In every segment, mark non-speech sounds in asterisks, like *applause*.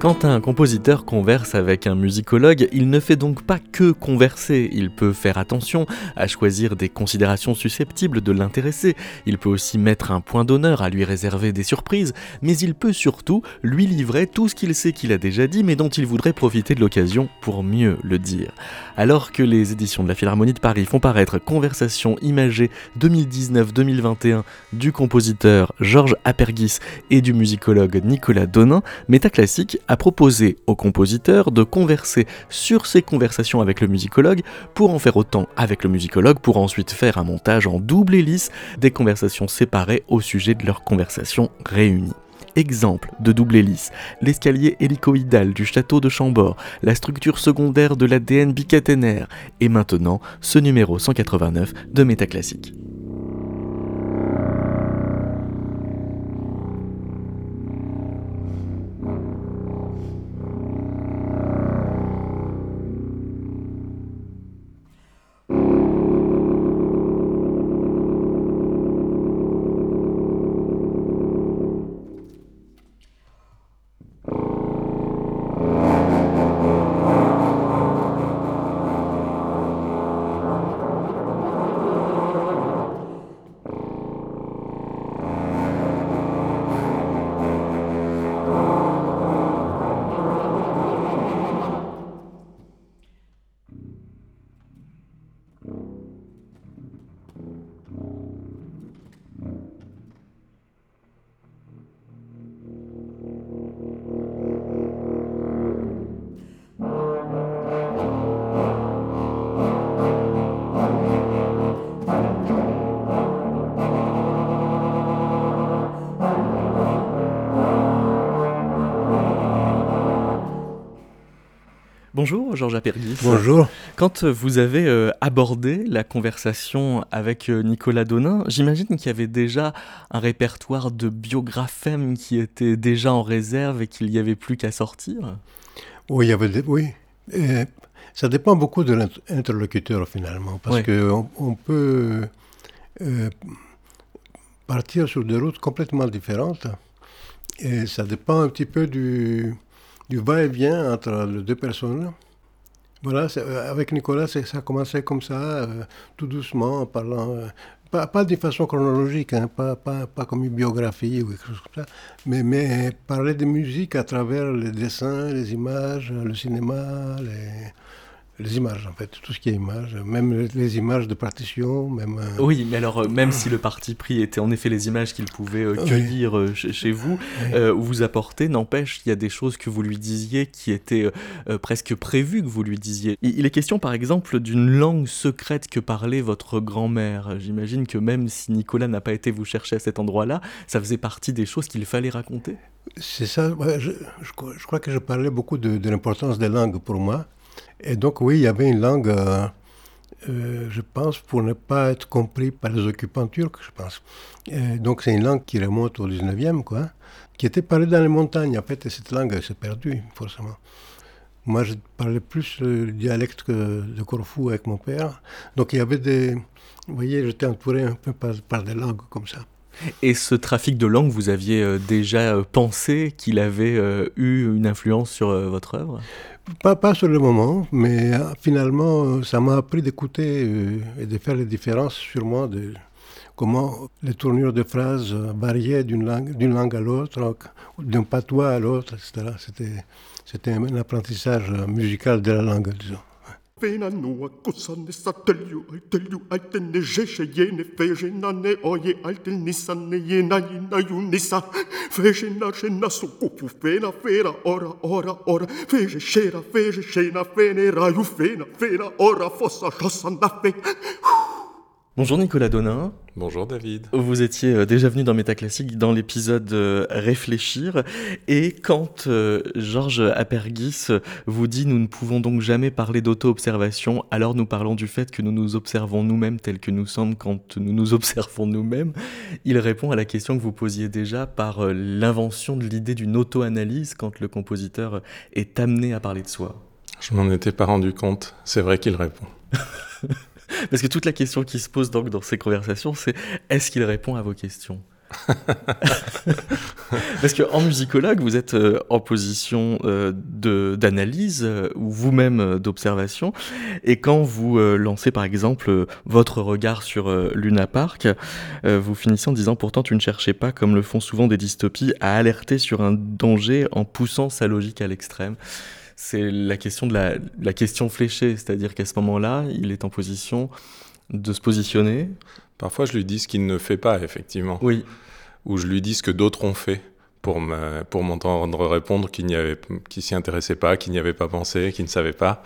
Quand un compositeur converse avec un musicologue, il ne fait donc pas que converser, il peut faire attention à choisir des considérations susceptibles de l'intéresser, il peut aussi mettre un point d'honneur à lui réserver des surprises, mais il peut surtout lui livrer tout ce qu'il sait qu'il a déjà dit mais dont il voudrait profiter de l'occasion pour mieux le dire. Alors que les éditions de la Philharmonie de Paris font paraître Conversation imagée 2019-2021 du compositeur Georges Apergis et du musicologue Nicolas Donin, Métaclassique a proposé au compositeur de converser sur ses conversations avec le musicologue pour en faire autant avec le musicologue pour ensuite faire un montage en double hélice des conversations séparées au sujet de leurs conversations réunies. Exemple de double hélice, l'escalier hélicoïdal du château de Chambord, la structure secondaire de l'ADN bicaténaire, et maintenant ce numéro 189 de Métaclassique. Bonjour Georges Apergis. Bonjour. Quand vous avez euh, abordé la conversation avec euh, Nicolas Donin, j'imagine qu'il y avait déjà un répertoire de biographèmes qui était déjà en réserve et qu'il n'y avait plus qu'à sortir? Oui, il y avait oui. ça dépend beaucoup de l'interlocuteur finalement, parce qu'on on peut euh, partir sur des routes complètement différentes et ça dépend un petit peu du du va-et-vient entre les deux personnes. Voilà, euh, avec Nicolas, ça a commencé comme ça, euh, tout doucement, en parlant, euh, pas, pas, de façon chronologique, hein, pas, pas, pas, comme une biographie ou quelque chose comme ça, mais, mais parler de musique à travers les dessins, les images, le cinéma, les, les images en fait, tout ce qui est images, même les images de partition, même... Euh, oui, mais alors euh, même si le parti pris était en effet les images qu'il pouvait euh, cueillir chez, vous, ou vous apporter, n'empêche, il y a des choses que vous lui disiez qui étaient presque prévues que vous lui disiez. Il, est question par exemple d'une langue secrète que parlait votre grand-mère. J'imagine que même si Nicolas n'a pas été vous chercher à cet endroit-là, ça faisait partie des choses qu'il fallait raconter. C'est ça, je, je, crois que je parlais beaucoup de, de l'importance des langues pour moi. Et donc, oui, il y avait une langue, euh, euh, je pense, pour ne pas être compris par les occupants turcs, je pense. donc, c'est une langue qui remonte au 19e, quoi, qui était parlée dans les montagnes. En fait, et cette langue s'est perdue, forcément. Moi, je parlais plus le dialecte de Corfou avec mon père. Donc, il y avait des. Vous voyez, j'étais entouré un peu par des langues comme ça. Et ce trafic de langue, vous aviez euh, déjà pensé qu'il avait eu une influence sur votre œuvre? Pas, sur le moment, mais finalement, ça m'a appris d'écouter et de faire les différences sûrement de comment les tournures de phrases variaient d'une langue, d'une langue à l'autre, d'un patois à l'autre, etc. C'était, c'était un apprentissage musical de la langue, disons. Venanoa kusane sa telju ai telju ai te ne žeše jene feže na ne oje ai te nisa ne jena jena ju nisa. Feže na žena su kupu fena fera ora ora ora. Feže šera feže šena fene raju fena fena ora fosa šosa na fe. Bonjour Nicolas Donin. Bonjour David. Vous étiez euh, déjà venu dans Métaclassique dans l'épisode euh, Réfléchir. Et quand euh, Georges Apergis vous dit nous ne pouvons donc jamais parler d'auto-observation, alors nous parlons du fait que nous nous observons nous-mêmes tels que nous sommes quand nous nous observons nous-mêmes, il répond à la question que vous posiez déjà par l'invention de l'idée d'une auto-analyse quand le compositeur est amené à parler de soi. Je m'en étais pas rendu compte. C'est vrai qu'il répond. *laughs* *laughs* Parce que toute la question qui se pose donc dans ces conversations, c'est est-ce qu'il répond à vos questions *laughs* Parce qu'en musicologue, vous êtes euh, en position euh, d'analyse euh, ou vous-même d'observation. Et quand vous lancez par exemple votre regard sur Luna Park, vous finissez en disant pourtant tu ne cherchais pas, comme le font souvent des dystopies, à alerter sur un danger en poussant sa logique à l'extrême c'est la question de la, la question fléchée, c'est-à-dire qu'à ce moment-là, il est en position de se positionner. Parfois, je lui dis ce qu'il ne fait pas, effectivement. Oui. Ou je lui dis ce que d'autres ont fait pour me, pour m'entendre répondre qu'il n'y avait, qu'il s'y intéressait pas, qu'il n'y avait pas pensé, qu'il ne savait pas,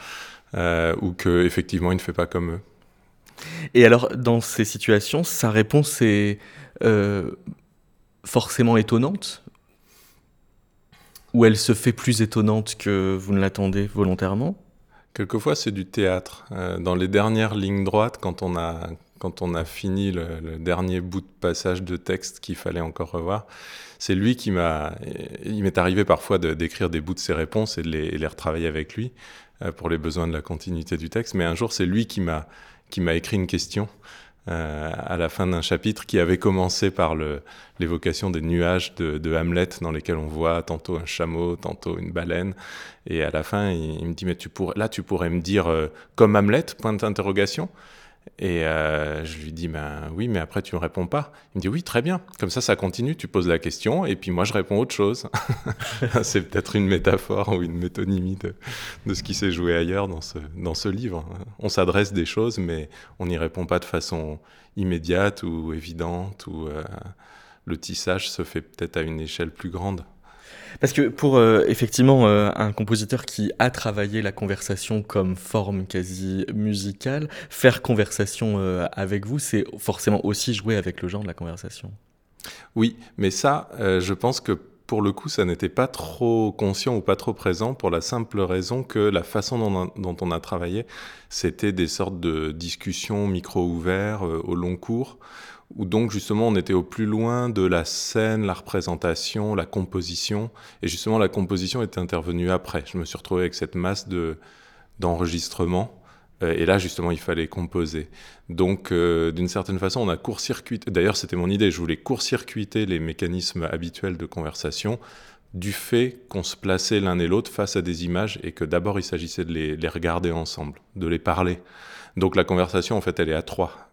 euh, ou que effectivement il ne fait pas comme eux. Et alors, dans ces situations, sa réponse est euh, forcément étonnante ou elle se fait plus étonnante que vous ne l'attendez volontairement? Quelquefois, c'est du théâtre. Euh, dans les dernières lignes droites, quand on a, quand on a fini le, dernier bout de passage de texte qu'il fallait encore revoir, c'est lui qui m'a. Il m'est arrivé parfois d'écrire des bouts de ses réponses et de les, les retravailler avec lui euh, pour les besoins de la continuité du texte. Mais un jour, c'est lui qui m'a qui m'a écrit une question euh, à la fin d'un chapitre qui avait commencé par l'évocation des nuages de, Hamlet dans lesquels on voit tantôt un chameau, tantôt une baleine. Et à la fin, il, me dit, mais tu là, tu pourrais me dire euh, comme Hamlet, point d'interrogation et euh, je lui dis, ben oui, mais après tu ne réponds pas. Il me dit, oui, très bien. Comme ça, ça continue, tu poses la question, et puis moi, je réponds autre chose. *laughs* c'est peut-être une métaphore ou une métonymie de, ce qui s'est joué ailleurs dans ce, dans ce livre. On s'adresse des choses, mais on n'y répond pas de façon immédiate ou évidente, ou euh, le tissage se fait peut-être à une échelle plus grande. Parce que pour euh, effectivement euh, un compositeur qui a travaillé la conversation comme forme quasi musicale, faire conversation euh, avec vous, c'est forcément aussi jouer avec le genre de la conversation. Oui, mais ça, je pense que pour le coup, ça n'était pas trop conscient ou pas trop présent pour la simple raison que la façon dont, on a travaillé, c'était des sortes de discussions micro ouverts au long cours où donc justement on était au plus loin de la scène, la représentation, la composition, et justement la composition était intervenue après. Je me suis retrouvé avec cette masse de d'enregistrement, euh, et là justement il fallait composer. Donc euh, d'une certaine façon on a court-circuité, d'ailleurs c'était mon idée, je voulais court-circuiter les mécanismes habituels de conversation du fait qu'on se plaçait l'un et l'autre face à des images et que d'abord il s'agissait de les, les regarder ensemble, de les parler. Donc la conversation en fait elle est à trois.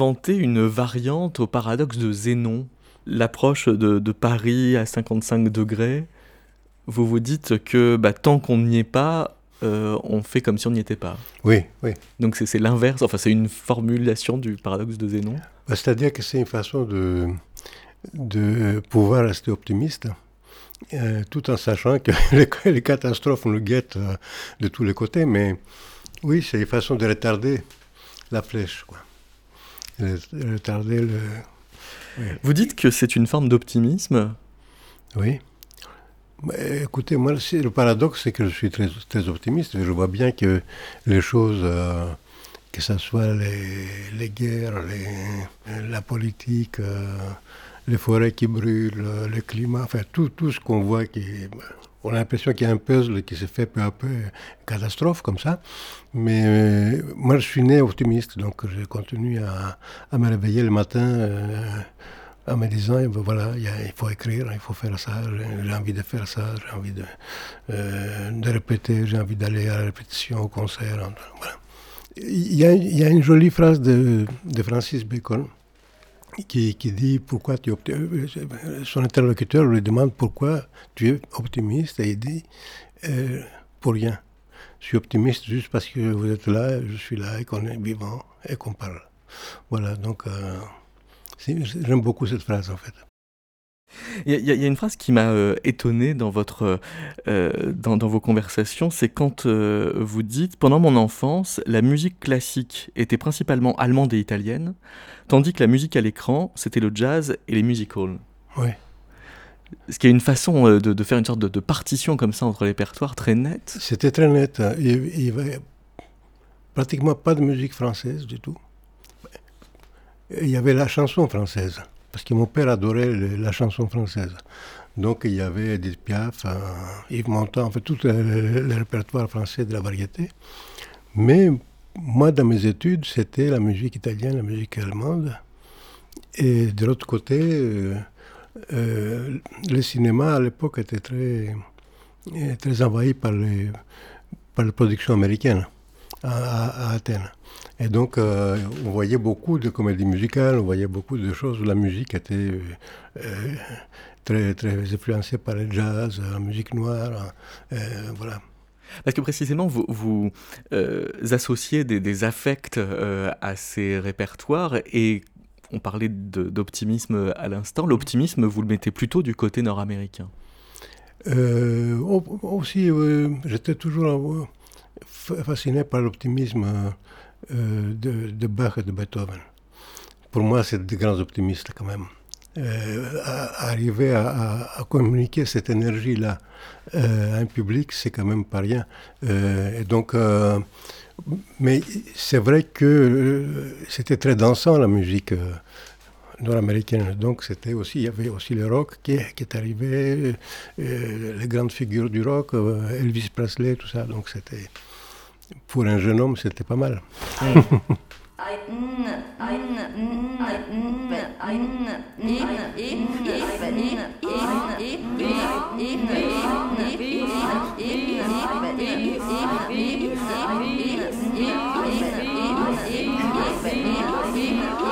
Inventé une variante au paradoxe de Zénon, l'approche de, Paris à 55 degrés. Vous vous dites que bah, tant qu'on n'y est pas, euh, on fait comme si on n'y était pas. Oui, oui. Donc c'est l'inverse, enfin c'est une formulation du paradoxe de Zénon. Bah, c'est-à-dire que c'est une façon de, de pouvoir rester optimiste. Euh, tout en sachant que *laughs* les, catastrophes nous guettent de tous les côtés, mais oui, c'est une façon de retarder la flèche. Quoi. Retarder le... Vous dites que c'est une forme d'optimisme Oui. écoutez, moi, le paradoxe, c'est que je suis très, très optimiste. Je vois bien que les choses, euh, que ce soit les, les guerres, les, la politique, euh, les forêts qui brûlent, le climat, enfin tout, tout ce qu'on voit qui on a l'impression qu'il y a un puzzle qui se fait peu à peu, catastrophe comme ça. Mais euh, moi, je suis né optimiste, donc je continue à, me réveiller le matin euh, en me disant, eh ben voilà, il, faut écrire, il faut faire ça, j'ai envie de faire ça, j'ai envie de, euh, de répéter, j'ai envie d'aller à la répétition, au concert. Voilà. Il, y a, il y a, une jolie phrase de, de Francis Bacon qui, dit pourquoi tu es Son interlocuteur lui demande pourquoi tu es optimiste et il dit euh, pour rien. Je suis optimiste juste parce que vous êtes là, je suis là et qu'on est vivant et qu'on parle. Voilà, donc euh, j'aime beaucoup cette phrase en fait. *laughs* Il y, a une phrase qui m'a euh, étonné dans, votre, euh, dans, dans, vos conversations, c'est quand euh, vous dites Pendant mon enfance, la musique classique était principalement allemande et italienne, tandis que la musique à l'écran, c'était le jazz et les musicals. Oui. Ce qui est une façon de, de faire une sorte de, de, partition comme ça entre les répertoires très nette. C'était très net. Il n'y avait pratiquement pas de musique française du tout. Il y avait la chanson française parce que mon père adorait la chanson française. Donc il y avait Edith Piaf, Yves Montand, en fait tout le, répertoire français de la variété. Mais moi, dans mes études, c'était la musique italienne, la musique allemande. Et de l'autre côté, euh, euh, le cinéma à l'époque était très, très envahi par les, par les productions américaines à, Athènes. Et donc, euh, on voyait beaucoup de comédies musicales, on voyait beaucoup de choses où la musique était euh, très, très influencée par le jazz, la musique noire, euh, voilà. Parce que précisément, vous, vous associez des, des affects à ces répertoires et on parlait d'optimisme à l'instant. L'optimisme, vous le mettez plutôt du côté nord-américain? Aussi, j'étais toujours fasciné par l'optimisme euh, de, Bach et de Beethoven. Pour moi, c'est des grands optimistes quand même. Euh, arriver à, communiquer cette énergie-là euh, à un public, c'est quand même pas rien. et donc, mais c'est vrai que c'était très dansant la musique nord-américaine. Donc c'était aussi, il y avait aussi le rock qui, qui est arrivé, les grandes figures du rock, Elvis Presley, tout ça. Donc c'était pour un jeune homme, c'était pas mal. *laughs* *laughs* *laughs*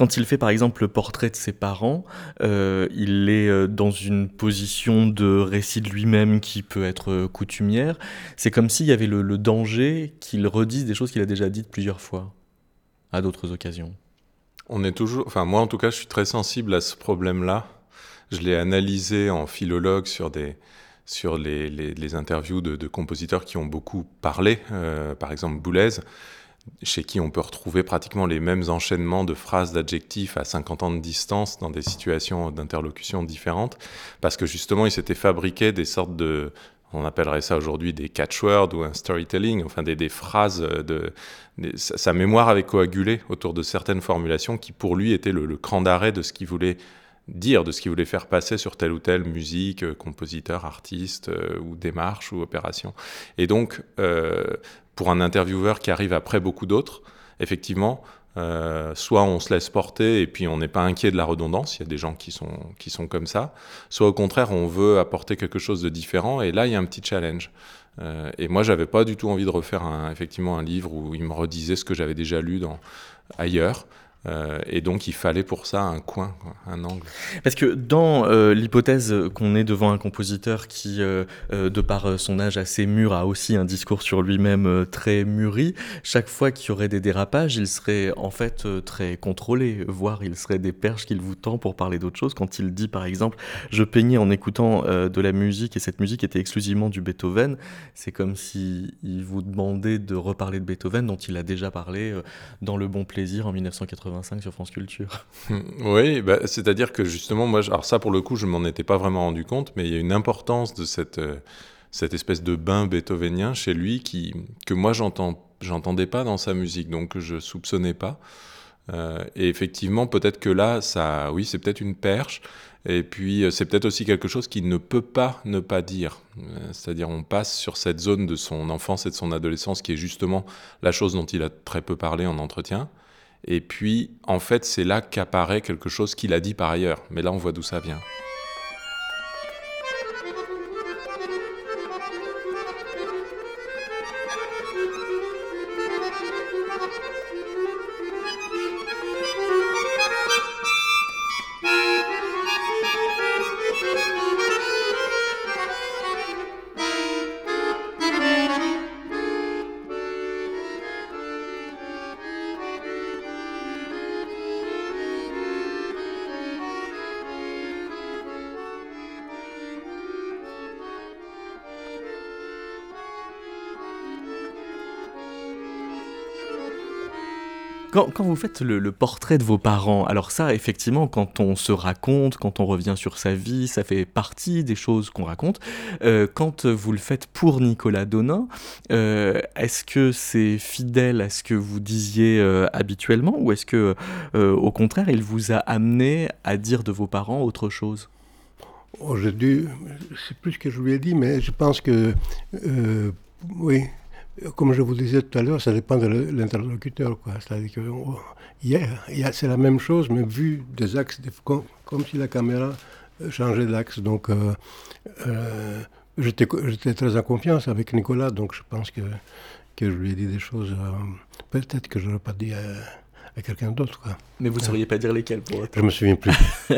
Quand il fait par exemple le portrait de ses parents, euh, il est euh, dans une position de récit de lui-même qui peut être euh, coutumière. C'est comme s'il y avait le, danger qu'il redise des choses qu'il a déjà dites plusieurs fois, à d'autres occasions. On est toujours, enfin moi en tout cas, je suis très sensible à ce problème-là. Je l'ai analysé en philologue sur des sur les, les, interviews de, de, compositeurs qui ont beaucoup parlé, par exemple Boulez chez qui on peut retrouver pratiquement les mêmes enchaînements de phrases d'adjectifs à 50 ans de distance dans des situations d'interlocution différentes, parce que justement il s'était fabriqué des sortes de, on appellerait ça aujourd'hui des catchwords ou un storytelling, enfin des, des phrases de, sa mémoire avait coagulé autour de certaines formulations qui pour lui étaient le, cran d'arrêt de ce qu'il voulait dire, de ce qu'il voulait faire passer sur telle ou telle musique, euh, compositeur, artiste euh, ou démarche ou opération. Et donc, euh, pour un intervieweur qui arrive après beaucoup d'autres, effectivement, euh, soit on se laisse porter et puis on n'est pas inquiet de la redondance, il y a des gens qui sont, qui sont comme ça, soit au contraire on veut apporter quelque chose de différent et là il y a un petit challenge. Euh, et moi j'avais pas du tout envie de refaire un, effectivement un livre où il me redisait ce que j'avais déjà lu ailleurs. Euh, et donc il fallait pour ça un coin, un angle. Parce que dans euh, l'hypothèse qu'on est devant un compositeur qui, euh, de par son âge assez mûr, a aussi un discours sur lui-même très mûri, chaque fois qu'il y aurait des dérapages, il serait en fait très contrôlé, voire il serait des perches qu'il vous tend pour parler d'autre chose. Quand il dit par exemple « je peignais en écoutant de la musique et cette musique était exclusivement du Beethoven », c'est comme il vous demandait de reparler de Beethoven dont il a déjà parlé dans Le Bon Plaisir en 1980 sur France Culture. *laughs* oui, bah, c'est-à-dire que justement, moi, alors ça pour le coup, je m'en étais pas vraiment rendu compte, mais il y a une importance de cette, euh, cette espèce de bain beethovenien chez lui qui, que moi j'entendais pas dans sa musique, donc je soupçonnais pas. Euh, et effectivement, peut-être que là, ça, oui, c'est peut-être une perche. Et puis, euh, c'est peut-être aussi quelque chose qu'il ne peut pas ne pas dire. C'est-à-dire, on passe sur cette zone de son enfance et de son adolescence qui est justement la chose dont il a très peu parlé en entretien. Et puis, en fait, c'est là qu'apparaît quelque chose qu'il a dit par ailleurs. Mais là, on voit d'où ça vient. Quand, vous faites le, portrait de vos parents, alors ça, effectivement, quand on se raconte, quand on revient sur sa vie, ça fait partie des choses qu'on raconte. Euh, quand vous le faites pour Nicolas Donin, euh, est-ce que c'est fidèle à ce que vous disiez euh, habituellement ou est-ce que, au contraire, il vous a amené à dire de vos parents autre chose? Oh, Je c'est plus ce que je lui ai dit, mais je pense que, oui, comme je vous disais tout à l'heure, ça dépend de l'interlocuteur. C'est-à-dire que c'est la même chose, mais vu des axes, comme, si la caméra euh, changeait d'axe. Donc, euh, euh, j'étais très en confiance avec Nicolas, donc je pense que je lui ai dit des choses, peut-être que je n'aurais pas dit à quelqu'un d'autre. Mais vous ne sauriez pas dire lesquels pour autant. Je me souviens plus. *laughs*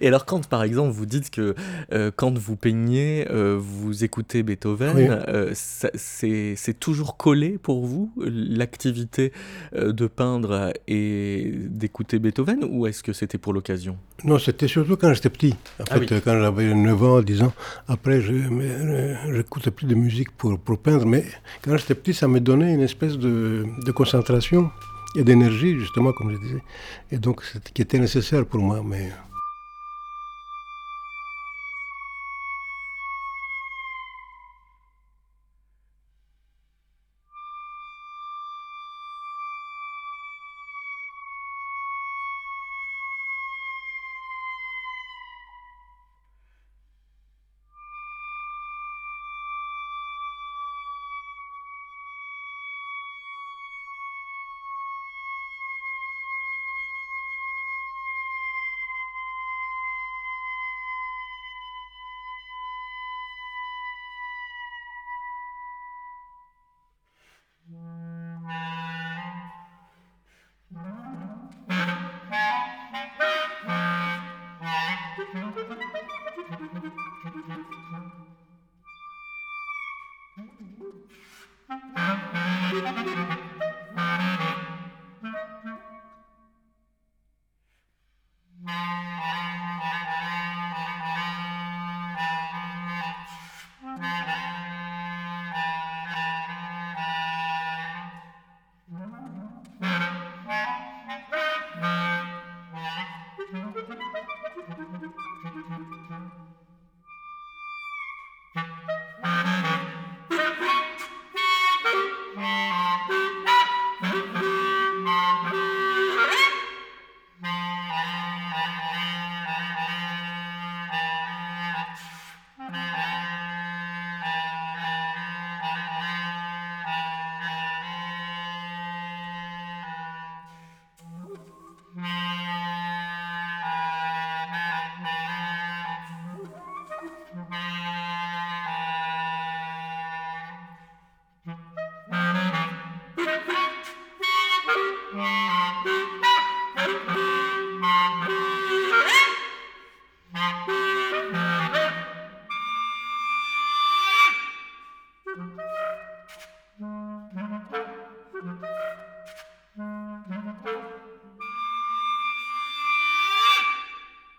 Et alors quand par exemple vous dites que euh, quand vous peignez, euh, vous écoutez Beethoven, euh, c'est toujours collé pour vous l'activité de peindre et d'écouter Beethoven ou est-ce que c'était pour l'occasion? Non, c'était surtout quand j'étais petit. En ah fait, quand j'avais 9 ans, 10 ans, après je n'écoutais plus de musique pour, pour peindre, mais quand j'étais petit, ça me donnait une espèce de, de concentration et d'énergie, justement, comme je disais. Et donc, qui était nécessaire pour moi. Mais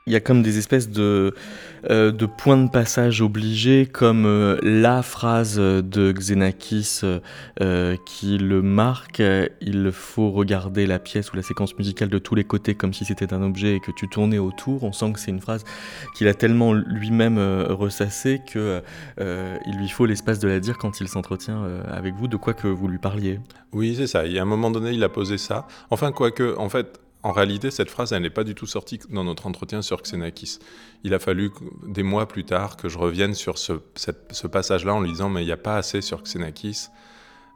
il y a comme des espèces de, euh, de points de passage obligés, comme euh, la phrase de Xenakis euh, qui le marque il faut regarder la pièce ou la séquence musicale de tous les côtés comme si c'était un objet et que tu tournais autour. On sent que c'est une phrase qu'il a tellement lui-même ressassée que il lui faut l'espace de la dire quand il s'entretient avec vous, de quoi que vous lui parliez. Oui, c'est ça. Il y a un moment donné, il a posé ça. Enfin, quoique, en fait, en réalité, cette phrase, elle n'est pas du tout sortie dans notre entretien sur Xenakis. Il a fallu des mois plus tard que je revienne sur ce, passage-là en lui disant Mais il n'y a pas assez sur Xenakis.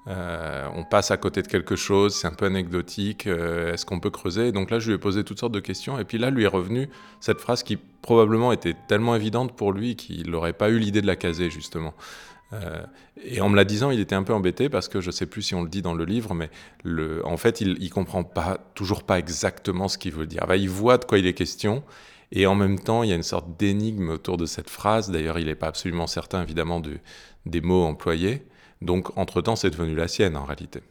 Euh, on passe à côté de quelque chose, c'est un peu anecdotique, euh, est-ce qu'on peut creuser? Donc là, je lui ai posé toutes sortes de questions, et puis là, lui est revenu cette phrase qui probablement était tellement évidente pour lui qu'il n'aurait pas eu l'idée de la caser, justement. Euh, et en me la disant, il était un peu embêté parce que je ne sais plus si on le dit dans le livre, mais en fait, il, ne comprend pas, toujours pas exactement ce qu'il veut dire. il voit de quoi il est question, et en même temps, il y a une sorte d'énigme autour de cette phrase. D'ailleurs, il n'est pas absolument certain, évidemment, des mots employés. Donc, entre-temps, c'est devenu la sienne, en réalité.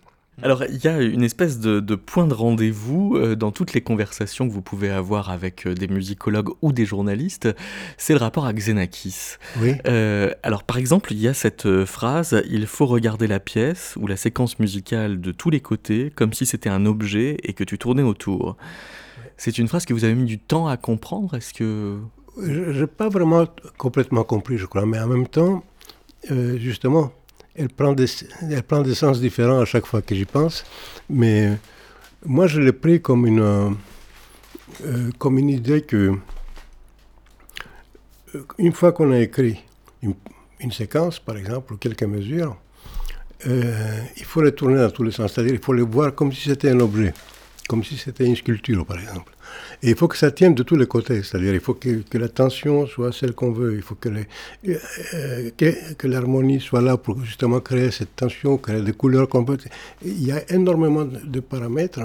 Alors, il y a une espèce de, point de rendez-vous euh, dans toutes les conversations que vous pouvez avoir avec euh, des musicologues ou des journalistes, c'est le rapport à Xenakis. Oui. Euh, alors, par exemple, il y a cette phrase Il faut regarder la pièce ou la séquence musicale de tous les côtés comme si c'était un objet et que tu tournais autour. C'est une phrase que vous avez mis du temps à comprendre Est-ce que. Je n'ai pas vraiment complètement compris, je crois, mais en même temps, justement, elle prend, des, elle prend des sens différents à chaque fois que j'y pense. Mais moi, je l'ai pris comme une, euh, comme une idée que, euh, une fois qu'on a écrit une, séquence, par exemple, ou quelques mesures, euh, il faut les tourner dans tous les sens. C'est-à-dire il faut les voir comme si c'était un objet, comme si c'était une sculpture, par exemple. Et il faut que ça tienne de tous les côtés, c'est-à-dire il faut que, que, la tension soit celle qu'on veut, il faut que, euh, l'harmonie soit là pour justement créer cette tension, créer des couleurs qu'on peut. Il y a énormément de paramètres.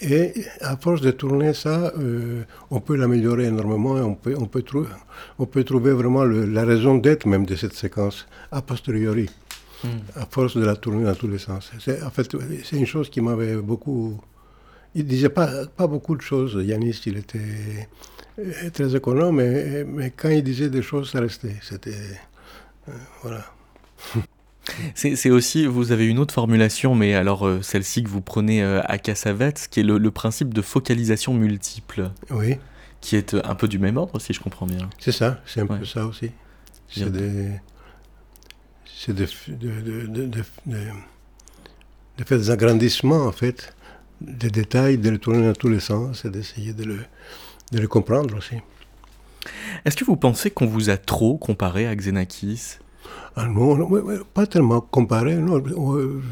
Et à force de tourner ça, euh, on peut l'améliorer énormément et on peut, on peut, trouver, on peut trouver vraiment la raison d'être même de cette séquence a posteriori, hmm. à force de la tourner dans tous les sens. En fait, c'est une chose qui m'avait beaucoup il disait pas, pas beaucoup de choses. Yanis, il était euh, très économe, mais, mais quand il disait des choses, ça restait. C'était. Euh, voilà. *laughs* C'est aussi, vous avez une autre formulation, mais alors euh, celle-ci que vous prenez à Cassavetes, qui est le, principe de focalisation multiple. Oui. Qui est un peu du même ordre, si je comprends bien. C'est ça, c'est un peu ça aussi. C'est des. C'est de, de, de, de, faire des agrandissements, en fait, des détails, de les tourner dans tous les sens et d'essayer de le, de le comprendre aussi. Est-ce que vous pensez qu'on vous a trop comparé à Xenakis? Ah non, pas tellement comparé. Non,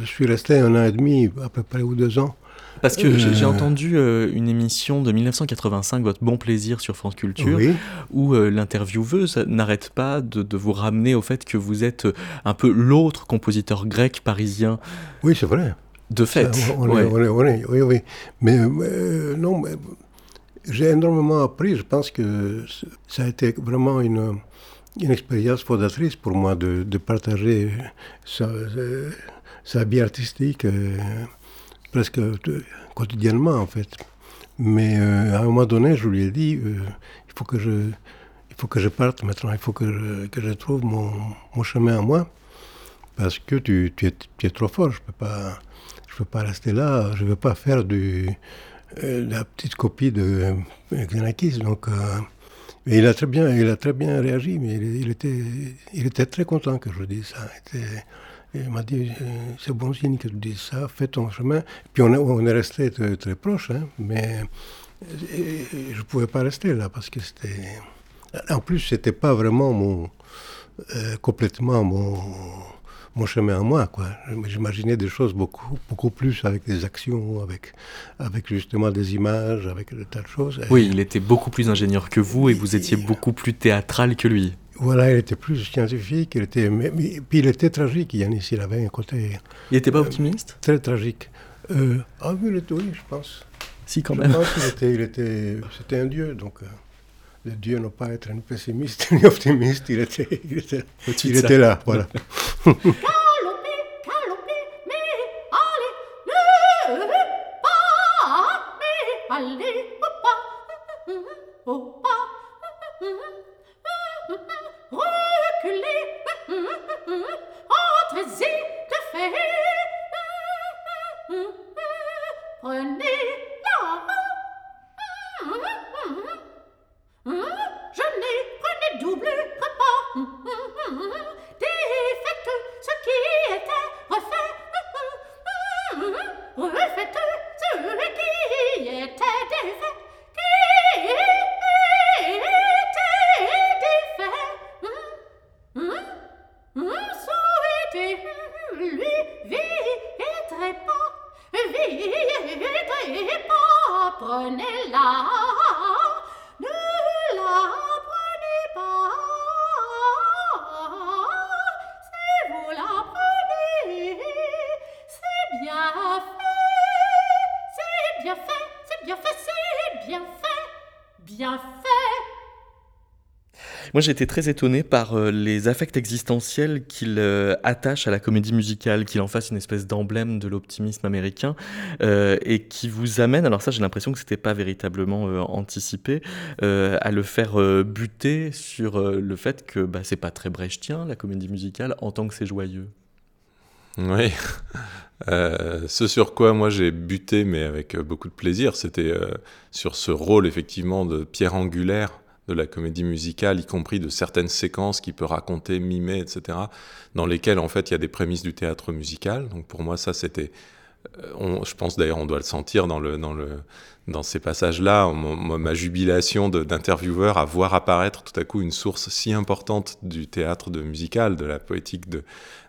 je suis resté un an et demi, à peu près, ou deux ans. Parce que j'ai euh, entendu euh, une émission de 1985, Votre Bon Plaisir sur France Culture, où euh, l'intervieweuse n'arrête pas de, de, vous ramener au fait que vous êtes un peu l'autre compositeur grec parisien. Oui, c'est vrai. De fait. oui, oui. Mais euh, non, j'ai énormément appris. Je pense que ça a été vraiment une, une expérience fondatrice pour moi de, de partager sa, sa, vie artistique euh, presque quotidiennement, en fait. Mais euh, à un moment donné, je lui ai dit il, faut que je, il faut que je parte maintenant, il faut que je, que je trouve mon, mon chemin à moi. Parce que tu, tu, es, tu es trop fort, je ne peux pas pas rester là, je veux pas faire du, euh, la petite copie de euh, Xenakis. Donc, euh, il a très bien, il a très bien réagi, mais il, était, il était très content que je dise ça. Il, m'a dit, c'est bon signe que tu dises ça, fais ton chemin. Puis on, est resté très, proches, hein, mais je pouvais pas rester là parce que c'était... En plus, c'était pas vraiment mon, complètement mon mon chemin à moi. Quoi. J'imaginais des choses beaucoup, beaucoup plus avec des actions, avec, avec justement des images, avec des tas de choses. Oui, il était beaucoup plus ingénieur que vous et vous étiez beaucoup plus théâtral que lui. Voilà, il était plus scientifique, il était, mais, puis il était tragique, Yannis, il avait un côté... Il n'était pas optimiste? Très tragique. Euh, ah oui, il était, oui, je pense. Si, quand même. Je pense qu'il était, il était, c'était un dieu, donc... Euh, le Dieu n'a pas être un pessimiste ni optimiste, il était, il était, il était là, voilà. Moi, j'ai été très étonné par euh, les affects existentiels qu'il euh, attache à la comédie musicale, qu'il en fasse une espèce d'emblème de l'optimisme américain euh, et qui vous amène, alors ça, j'ai l'impression que c'était pas véritablement anticipé, à le faire buter sur le fait que bah, c'est pas très brechtien la comédie musicale en tant que c'est joyeux. Oui. ce sur quoi moi j'ai buté, mais avec beaucoup de plaisir, c'était sur ce rôle effectivement de pierre angulaire de la comédie musicale, y compris de certaines séquences qu'il peut raconter, mimer, etc., dans lesquelles en fait il y a des prémices du théâtre musical. Donc pour moi ça c'était, euh, je pense d'ailleurs on doit le sentir dans le dans le dans ces passages-là, ma jubilation d'intervieweur à voir apparaître tout à coup une source si importante du théâtre de musical, de la poétique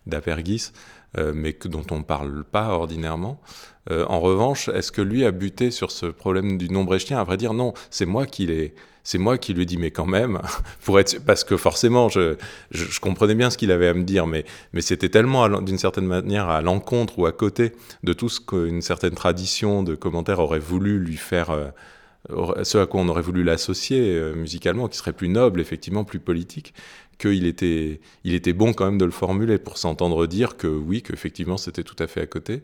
d'Apergis, euh, mais dont on ne parle pas ordinairement. Euh, en revanche, est-ce que lui a buté sur ce problème du non brechtien À vrai dire, non, c'est moi qui l'ai c'est moi qui lui dit, mais quand même, *laughs* pour être, parce que forcément, je, je, comprenais bien ce qu'il avait à me dire, mais, mais c'était tellement, d'une certaine manière, à l'encontre ou à côté de tout ce qu'une certaine tradition de commentaires aurait voulu lui faire, euh, ce à quoi on aurait voulu l'associer euh, musicalement, qui serait plus noble, effectivement, plus politique, qu'il était, il était bon quand même de le formuler pour s'entendre dire que oui, qu'effectivement c'était tout à fait à côté.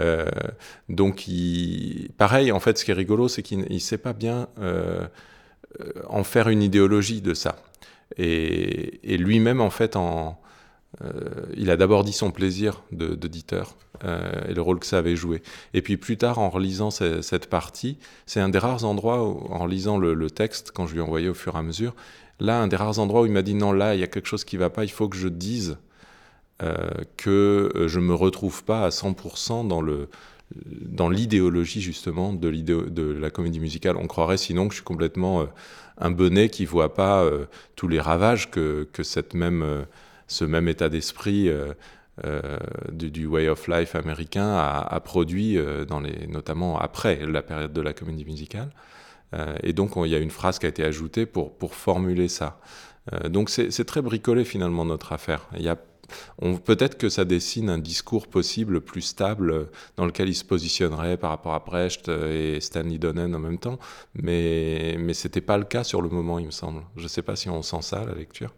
Euh, donc, il, pareil, en fait, ce qui est rigolo, c'est qu'il ne sait pas bien euh, en faire une idéologie de ça. Et, lui-même, en fait, en, euh, il a d'abord dit son plaisir d'auditeur euh, et le rôle que ça avait joué. Et puis plus tard, en relisant cette partie, c'est un des rares endroits, où, en lisant le, texte, quand je lui ai envoyé au fur et à mesure, là, un des rares endroits où il m'a dit non, là, il y a quelque chose qui ne va pas, il faut que je dise que je ne me retrouve pas à 100% dans le, dans l'idéologie justement de, de la comédie musicale. On croirait sinon que je suis complètement euh, un bonnet qui voit pas euh, tous les ravages que, que cette même, euh, ce même état d'esprit du, du, way of life américain a, produit, dans les, notamment après la période de la comédie musicale. et donc il y a une phrase qui a été ajoutée pour, pour formuler ça. donc c'est très bricolé finalement notre affaire. Il y a Peut-être que ça dessine un discours possible plus stable euh, dans lequel il se positionnerait par rapport à Brecht euh, et Stanley Donen en même temps, mais, mais ce n'était pas le cas sur le moment, il me semble. Je ne sais pas si on sent ça, la lecture.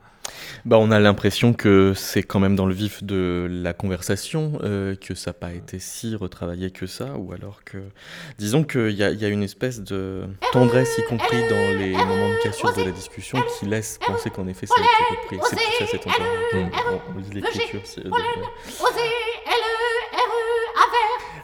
Bah, on a l'impression que c'est quand même dans le vif de la conversation, euh, que ça n'a pas été si retravaillé que ça, ou alors que. Disons qu'il y, y, a une espèce de tendresse, y compris dans les moments de cassure de la discussion, qui laisse penser qu'en effet ça a été repris. C'est pour ça c'est on, on, lit l'écriture.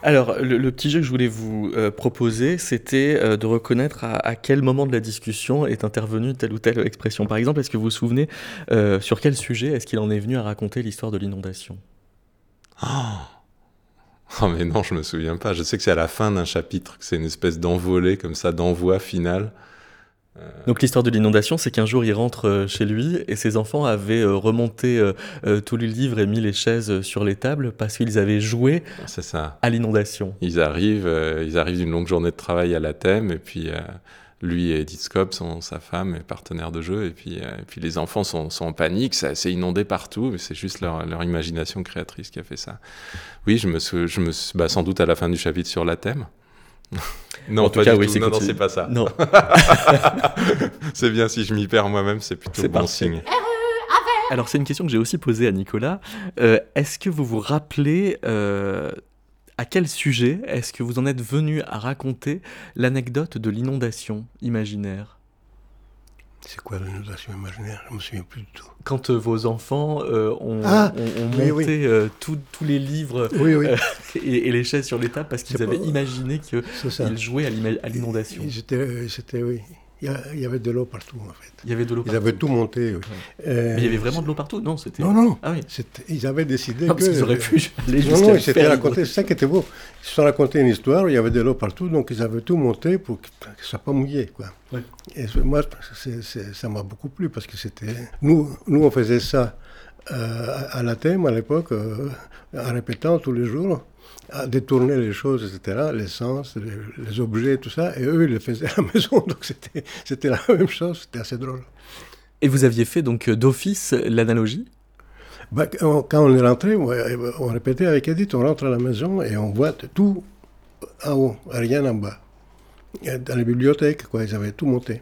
Alors, le, petit jeu que je voulais vous euh, proposer, c'était euh, de reconnaître à, quel moment de la discussion est intervenue telle ou telle expression. Par exemple, est-ce que vous vous souvenez euh, sur quel sujet est-ce qu'il en est venu à raconter l'histoire de l'inondation? Oh. oh mais non, je me souviens pas. Je sais que c'est à la fin d'un chapitre, que c'est une espèce d'envolée comme ça, d'envoi final. Euh, Donc l'histoire de l'inondation, c'est qu'un jour il rentre euh, chez lui et ses enfants avaient euh, remonté tous les livres et mis les chaises sur les tables parce qu'ils avaient joué ça. à l'inondation. Ils arrivent, ils arrivent d'une longue journée de travail à la thème et puis lui et Edith Scope sont sa femme et partenaire de jeu et puis, puis les enfants sont, en panique, ça s'est inondé partout, c'est juste leur, imagination créatrice qui a fait ça. Oui, je me, je me bah, sans doute à la fin du chapitre sur la thème. Non, en tout cas, oui, c'est non, non, c'est pas ça. Non. *laughs* c'est bien si je m'y perds moi-même, c'est plutôt bon signe. Alors, c'est une question que j'ai aussi posée à Nicolas. Euh, est-ce que vous vous rappelez euh, à quel sujet est-ce que vous en êtes venu à raconter l'anecdote de l'inondation imaginaire? C'est quoi l'inondation imaginaire? Je ne me souviens plus du tout. Quand euh, vos enfants euh, ont, ah, monté euh, tous les livres *laughs* et, les chaises sur les tables parce qu'ils avaient imaginé qu'ils jouaient à l'inondation. C'était, oui. Il y avait de l'eau partout, en fait. Il y avait de l'eau Ils avaient tout monté. Oui. Mais il y avait vraiment de l'eau partout Non, c'était. Non, non. Ah oui. Ils avaient décidé que. Ils auraient pu aller Non, non, ils s'étaient raconté. C'est ça qui était beau. Ils se sont raconté une histoire. Il y avait de l'eau partout, donc ils avaient tout monté pour que ça soit pas mouillé, quoi. Et moi, ça m'a beaucoup plu parce que c'était. Nous, nous, on faisait ça euh, à la thème à l'époque, euh, en répétant tous les jours à détourner les choses, etc., les, les, objets, tout ça, et eux, ils le faisaient à la *laughs* maison, donc c'était la même chose, c'était assez drôle. Et vous aviez fait donc d'office l'analogie? Bah, Quand on est rentré, on répétait avec Edith, on rentre à la maison et on voit tout en haut, rien en bas. Dans les bibliothèques, quoi, ils avaient tout monté.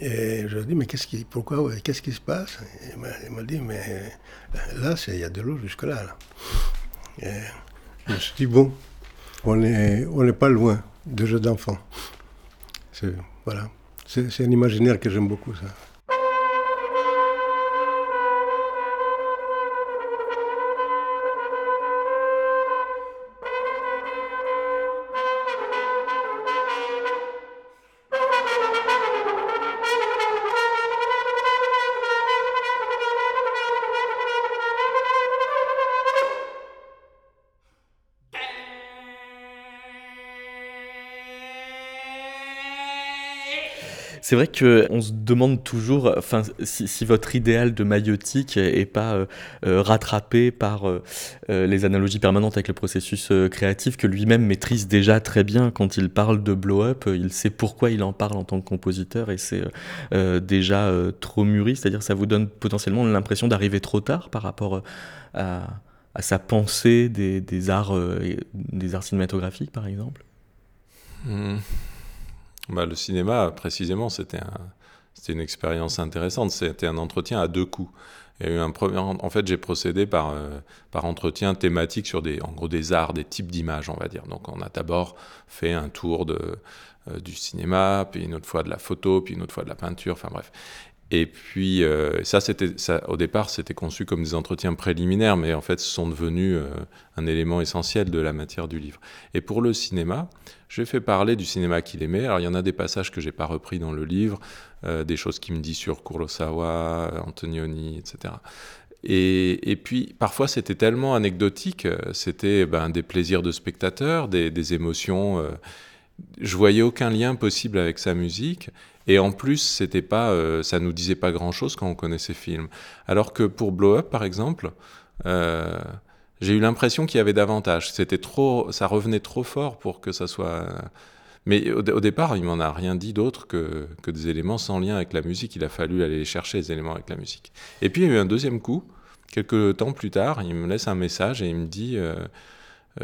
Et je lui ai dit, mais qu'est-ce qui, pourquoi, qu'est-ce qui se passe? Il m'a dit, mais là, il y a de l'eau jusque-là. Là. Je me suis dit, bon, on n'est on pas loin de jeux d'enfants. Voilà. C'est un imaginaire que j'aime beaucoup, ça. C'est vrai qu'on se demande toujours enfin, si, votre idéal de maïotique est pas euh, euh, rattrapé par euh, les analogies permanentes avec le processus créatif que lui-même maîtrise déjà très bien quand il parle de blow-up. Il sait pourquoi il en parle en tant que compositeur et c'est déjà trop mûri. C'est-à-dire ça vous donne potentiellement l'impression d'arriver trop tard par rapport à, sa pensée des, arts, des arts cinématographiques, par exemple mmh. Bah, le cinéma, précisément, c'était un, une expérience intéressante. C'était un entretien à deux coups. En fait, j'ai procédé par, euh, par entretien thématique sur des, en gros des arts, des types d'images, on va dire. Donc, on a d'abord fait un tour euh, du cinéma, puis une autre fois de la photo, puis une autre fois de la peinture, enfin bref. Et puis, euh, ça, c'était, au départ, c'était conçu comme des entretiens préliminaires, mais en fait, ce sont devenus euh, un élément essentiel de la matière du livre. Et pour le cinéma, j'ai fait parler du cinéma qu'il aimait. Alors, il y en a des passages que j'ai pas repris dans le livre, euh, des choses qu'il me dit sur Kurosawa, Antonioni, etc. Et, et, puis, parfois, c'était tellement anecdotique, c'était ben, des plaisirs de spectateurs, des, émotions. je voyais aucun lien possible avec sa musique. Et en plus, c'était pas, euh, ça nous disait pas grand-chose quand on connaissait ces films. Alors que pour Blow Up, par exemple, euh, j'ai eu l'impression qu'il y avait davantage. C'était trop, ça revenait trop fort pour que ça soit. Mais au, départ, il m'en a rien dit d'autre que, que, des éléments sans lien avec la musique. Il a fallu aller chercher les éléments avec la musique. Et puis il y a eu un deuxième coup. Quelques temps plus tard, il me laisse un message et il me dit. Euh,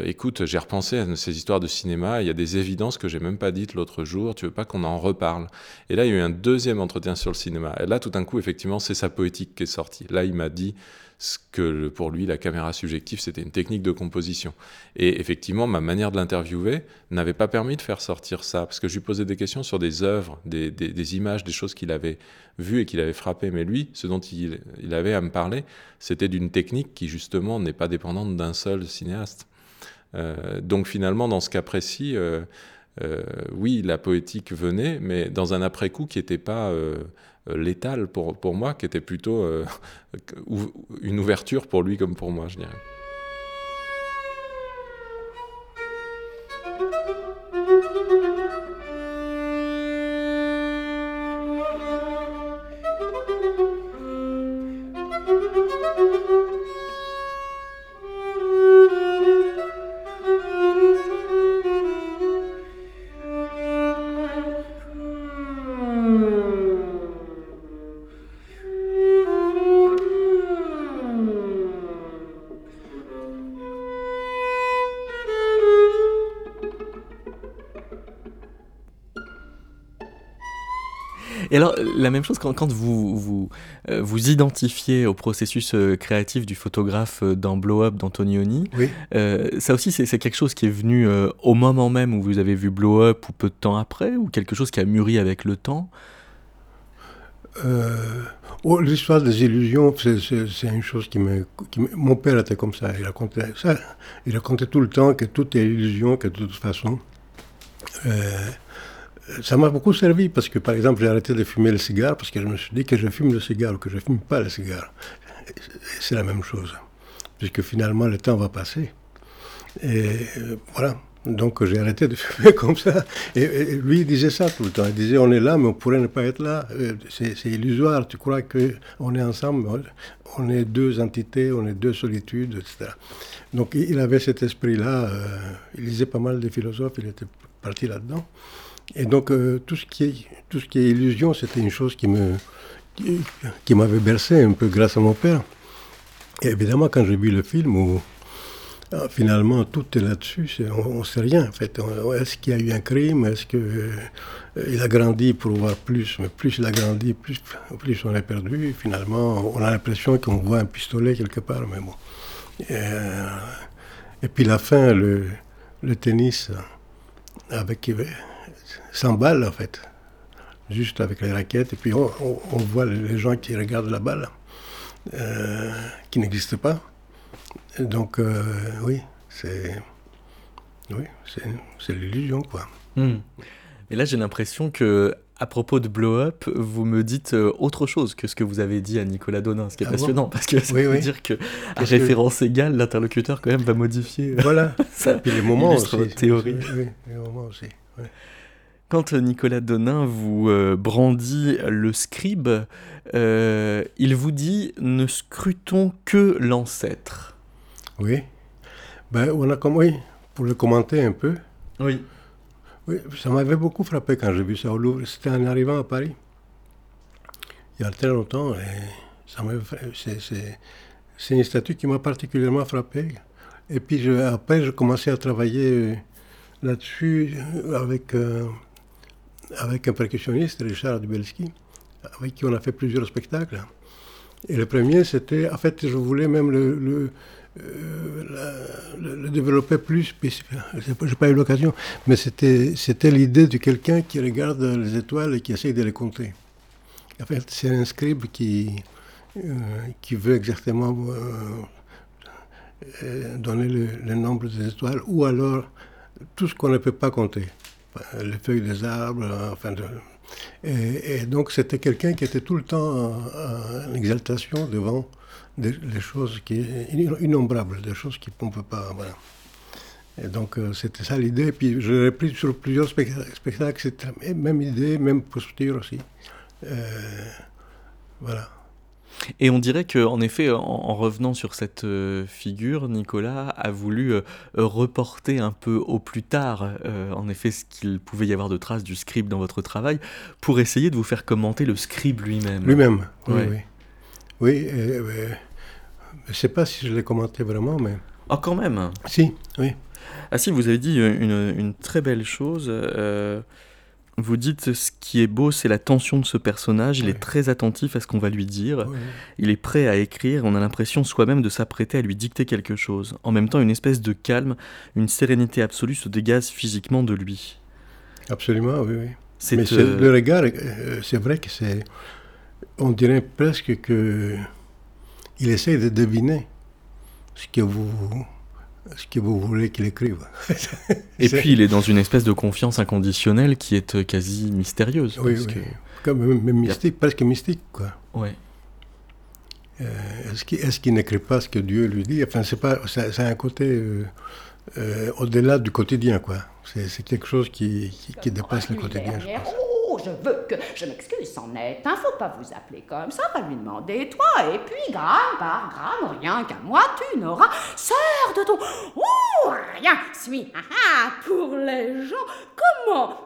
écoute, j'ai repensé à ces histoires de cinéma, il y a des évidences que j'ai même pas dites l'autre jour, tu veux pas qu'on en reparle Et là, il y a eu un deuxième entretien sur le cinéma. Et là, tout d'un coup, effectivement, c'est sa poétique qui est sortie. Là, il m'a dit ce que pour lui, la caméra subjective, c'était une technique de composition. Et effectivement, ma manière de l'interviewer n'avait pas permis de faire sortir ça, parce que je lui posais des questions sur des œuvres, des, images, des choses qu'il avait vues et qu'il avait frappées. Mais lui, ce dont il avait à me parler, c'était d'une technique qui, justement, n'est pas dépendante d'un seul cinéaste. Euh, donc finalement, dans ce cas précis, euh, euh, oui, la poétique venait, mais dans un après-coup qui n'était pas létal pour, pour moi, qui était plutôt *laughs* une ouverture pour lui comme pour moi, je dirais. La même chose, quand, quand vous, vous, euh, vous identifiez au processus euh, créatif du photographe euh, dans Blow Up d'Antonioni, oui. ça aussi, c'est quelque chose qui est venu au moment même où vous avez vu Blow Up ou peu de temps après, ou quelque chose qui a mûri avec le temps? Oh, L'histoire des illusions, c'est une chose qui me, Mon père était comme ça, il racontait ça. Il racontait tout le temps que tout est illusion, que de toute façon ça m'a beaucoup servi parce que, par exemple, j'ai arrêté de fumer le cigare parce que je me suis dit que je fume le cigare ou que je ne fume pas le cigare. C'est la même chose, puisque finalement le temps va passer. Et euh, voilà. Donc j'ai arrêté de *laughs* fumer comme ça. Et, lui, il disait ça tout le temps. Il disait on est là, mais on pourrait ne pas être là. Euh, c'est illusoire. Tu crois qu'on est ensemble? On est deux entités, on est deux solitudes, etc. Donc il avait cet esprit-là. Euh, il lisait pas mal de philosophes. Il était parti là-dedans. Et donc, euh, tout, ce qui est, tout ce qui est illusion, c'était une chose qui me qui, m'avait bercé un peu grâce à mon père. Et évidemment, quand j'ai vu le film où ah, finalement tout est là-dessus, on ne sait rien en fait. Est-ce qu'il y a eu un crime? Est-ce qu'il euh, a grandi pour voir plus Mais plus il a grandi, plus, plus on est perdu. Finalement, on a l'impression qu'on voit un pistolet quelque part, mais bon. Et, euh, et puis la fin, le, le tennis avec 100 balles en fait, juste avec les raquettes. Et puis on, voit les gens qui regardent la balle, euh, qui n'existe pas. donc euh, oui, c'est oui, c'est l'illusion quoi. Et là j'ai l'impression que à propos de Blow Up, vous me dites euh, autre chose que ce que vous avez dit à Nicolas Donin, ce qui est ah passionnant, parce que ça veut dire que à référence égale, l'interlocuteur quand même va modifier. Voilà. *laughs* ça. Puis les moments aussi. Votre théorie. Oui, les moments aussi. Quand Nicolas Donin vous euh, brandit le scribe, euh, il vous dit Ne scrutons que l'ancêtre. Oui. Ben, on a comme, oui, pour le commenter un peu. Oui. Oui, ça m'avait beaucoup frappé quand j'ai vu ça au Louvre. C'était en arrivant à Paris. Il y a très longtemps. c'est, une statue qui m'a particulièrement frappé. Et puis je, après, j'ai commencé à travailler là-dessus avec avec un percussionniste, Richard Dubelski, avec qui on a fait plusieurs spectacles. Et le premier, c'était, en fait, je voulais même le, le, euh, développer plus, je n'ai pas eu l'occasion, mais c'était, l'idée de quelqu'un qui regarde les étoiles et qui essaye de les compter. En fait, c'est un scribe qui, euh, veut exactement euh, donner le, le nombre des étoiles, ou alors tout ce qu'on ne peut pas compter les feuilles des arbres, enfin de... Et, donc c'était quelqu'un qui était tout le temps en, exaltation devant des, choses qui innombrables, des choses qu'on ne pas. Voilà. Et donc euh, c'était ça l'idée. Puis je l'ai pris sur plusieurs spectacles, c'était la même idée, même posture aussi. Euh, voilà. Et on dirait qu'en effet, en, revenant sur cette euh, figure, Nicolas a voulu euh, reporter un peu au plus tard, euh, en effet, ce qu'il pouvait y avoir de traces du scribe dans votre travail, pour essayer de vous faire commenter le scribe lui-même. Lui-même, oui. Oui, oui je ne sais pas si je l'ai commenté vraiment, mais... Ah, quand même Si, oui. Ah si, vous avez dit une, une très belle chose. Vous dites ce qui est beau, c'est la tension de ce personnage. Il est très attentif à ce qu'on va lui dire. Il est prêt à écrire. On a l'impression soi-même de s'apprêter à lui dicter quelque chose. En même temps, une espèce de calme, une sérénité absolue se dégage physiquement de lui. Absolument, oui. oui. Mais euh, le regard, euh, c'est vrai que c'est. On dirait presque que il essaie de deviner ce que vous ce que vous voulez qu'il écrive. *laughs* Et puis il est dans une espèce de confiance inconditionnelle qui est euh, quasi mystérieuse. Oui, oui. Comme même mystique, presque mystique, quoi. Oui. Euh, est-ce qu'il n'écrit pas ce que Dieu lui dit? Enfin, c'est pas, c'est un côté euh, au-delà du quotidien, quoi. C'est quelque chose qui, qui dépasse le quotidien, je pense je veux que je m'excuse, c'en est un, faut pas vous appeler comme ça, va lui demander toi, et puis gramme par gramme, rien qu'à moi, tu n'auras sœur de ton. Oh, rien suis, ah, ah, pour les gens, comment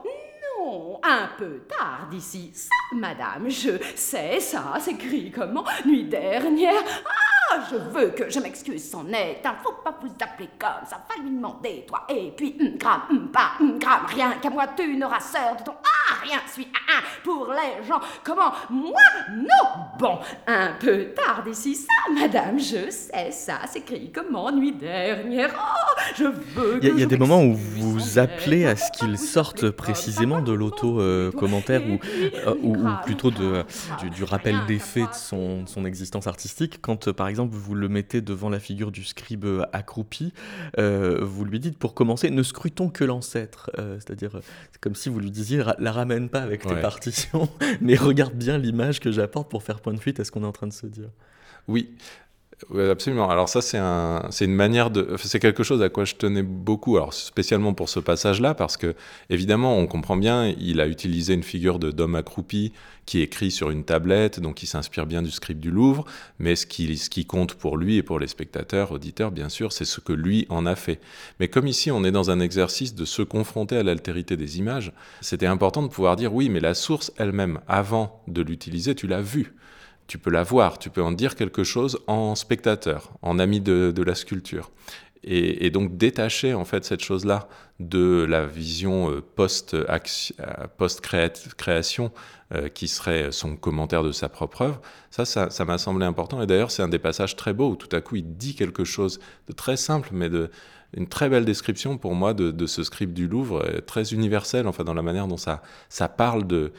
non, un peu tard d'ici. Ça, madame, je sais, ça s'écrit comment Nuit dernière. Ah, je veux que je m'excuse, son est un. Faut pas vous appeler comme ça, va lui demander, toi. Et puis, hum, gramme, hum, pas, hum, gramme, rien qu'à moi, tu n'auras sœur de ton. Rien, suis, ah, ah, pour les gens. Comment Moi Non? Bon, un peu tard d'ici, ça, madame, je sais, ça s'écrit comment Nuit dernière. Oh. Il y a, des moments où vous appelez à ce qu'il sorte précisément de l'auto-commentaire ou, euh, ou, plutôt de, du, rappel des faits de son, son, existence artistique. Quand, euh, par exemple, vous le mettez devant la figure du scribe accroupi, vous lui dites pour commencer, ne scrutons que l'ancêtre. C'est-à-dire, c'est comme si vous lui disiez, la ramène pas avec tes partitions, *laughs* mais regarde bien l'image que j'apporte pour faire point de fuite à ce qu'on est en train de se dire. Oui, oui, absolument. Alors ça, c'est un, c'est une manière de, c'est quelque chose à quoi je tenais beaucoup. Alors spécialement pour ce passage-là, parce que évidemment, on comprend bien, il a utilisé une figure de d'homme accroupi qui écrit sur une tablette, donc il s'inspire bien du script du Louvre. Mais ce qui compte pour lui et pour les spectateurs, auditeurs, bien sûr, c'est ce que lui en a fait. Mais comme ici, on est dans un exercice de se confronter à l'altérité des images, c'était important de pouvoir dire oui, mais la source elle-même, avant de l'utiliser, tu l'as vue tu peux la voir, tu peux en dire quelque chose en spectateur, en ami de, la sculpture. Et, donc détacher en fait cette chose-là de la vision euh, post-création euh, qui serait son commentaire de sa propre œuvre, ça, ça m'a semblé important. Et d'ailleurs, c'est un des passages très beaux où tout à coup il dit quelque chose de très simple, mais de, une très belle description pour moi de, ce script du Louvre, euh, très universel, enfin dans la manière dont ça parle de,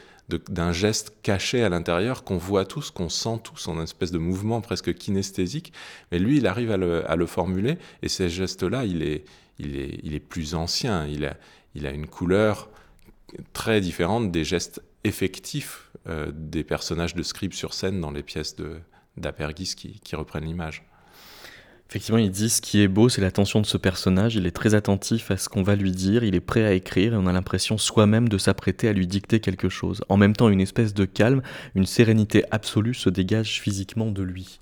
d'un geste caché à l'intérieur qu'on voit tous, qu'on sent tous, en espèce de mouvement presque kinesthésique. Mais lui, il arrive à le, formuler, et ces gestes-là, il est, il, est, il est plus ancien, il a, il a une couleur très différente des gestes effectifs euh, des personnages de scribe sur scène dans les pièces de, d'Apergis qui, qui reprennent l'image. Effectivement, il dit ce qui est beau, c'est l'attention de ce personnage. Il est très attentif à ce qu'on va lui dire, il est prêt à écrire et on a l'impression soi-même de s'apprêter à lui dicter quelque chose. En même temps, une espèce de calme, une sérénité absolue se dégage physiquement de lui.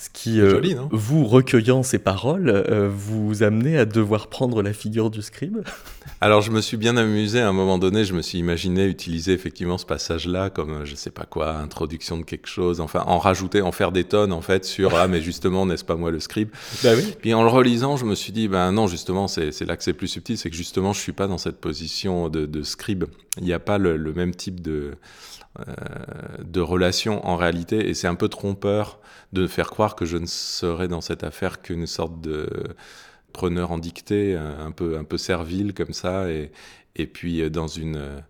Ce qui, euh, vous recueillant ces paroles, euh, vous amenez à devoir prendre la figure du scribe? Alors je me suis bien amusé à un moment donné, je me suis imaginé utiliser effectivement ce passage-là comme, euh, je sais pas quoi, introduction de quelque chose, enfin en rajouter, en faire des tonnes en fait sur, ah mais justement, n'est-ce pas moi le scribe? Bah oui. Puis en le relisant, je me suis dit, ben non, justement, c'est là que c'est plus subtil, c'est que justement, je suis pas dans cette position de, de scribe. Il n'y a pas le, le même type de de relation en réalité, et c'est un peu trompeur de faire croire que je ne serais dans cette affaire qu'une sorte de preneur en dictée, un peu, un peu servile comme ça, et, et puis dans une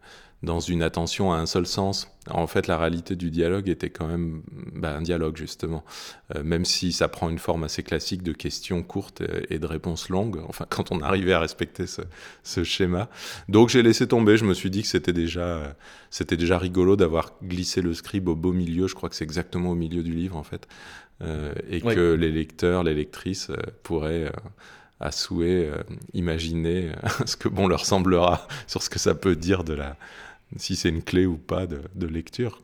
dans une attention à un seul sens. En fait, la réalité du dialogue était quand même bah, un dialogue, justement. Euh, même si ça prend une forme assez classique de questions courtes et de réponses longues, enfin, *laughs* quand on arrivait à respecter ce, schéma. Donc, j'ai laissé tomber. Je me suis dit que c'était déjà, c'était déjà rigolo d'avoir glissé le scribe au beau milieu. Je crois que c'est exactement au milieu du livre, en fait. Euh, et que les lecteurs, les lectrices euh, pourraient à souhait imaginer *laughs* ce que bon leur semblera sur ce que ça peut dire de la, si c'est une clé ou pas de, lecture.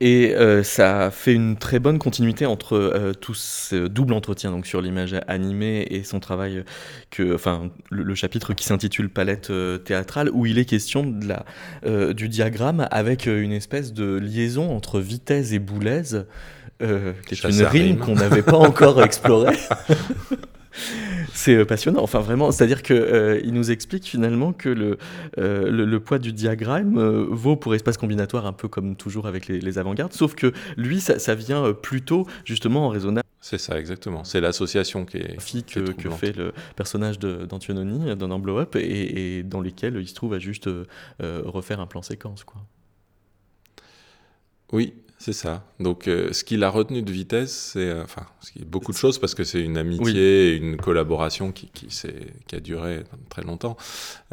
Et euh, ça fait une très bonne continuité entre euh, tout ce double entretien donc sur l'image animée et son travail, que, enfin le, chapitre qui s'intitule Palette euh, théâtrale, où il est question de la, du diagramme avec une espèce de liaison entre vitesse et boulaise, qui est une rime qu'on n'avait pas encore *laughs* explorée. *laughs* C'est euh, passionnant. Enfin, vraiment, c'est-à-dire qu'il euh, nous explique finalement que le, euh, le, poids du diagramme vaut pour espace combinatoire un peu comme toujours avec les, avant-gardes, sauf que lui, ça, vient plutôt justement en raisonnable. C'est ça, exactement. C'est l'association qui est. Que, que, fait le personnage d'Antiononi dans Blow Up et, et, dans lesquels il se trouve à juste refaire un plan séquence. Quoi. Oui, c'est ça. Donc, euh, ce qu'il a retenu de vitesse, c'est euh, enfin, beaucoup de choses parce que c'est une amitié, et une collaboration qui, qui, qui, a duré très longtemps.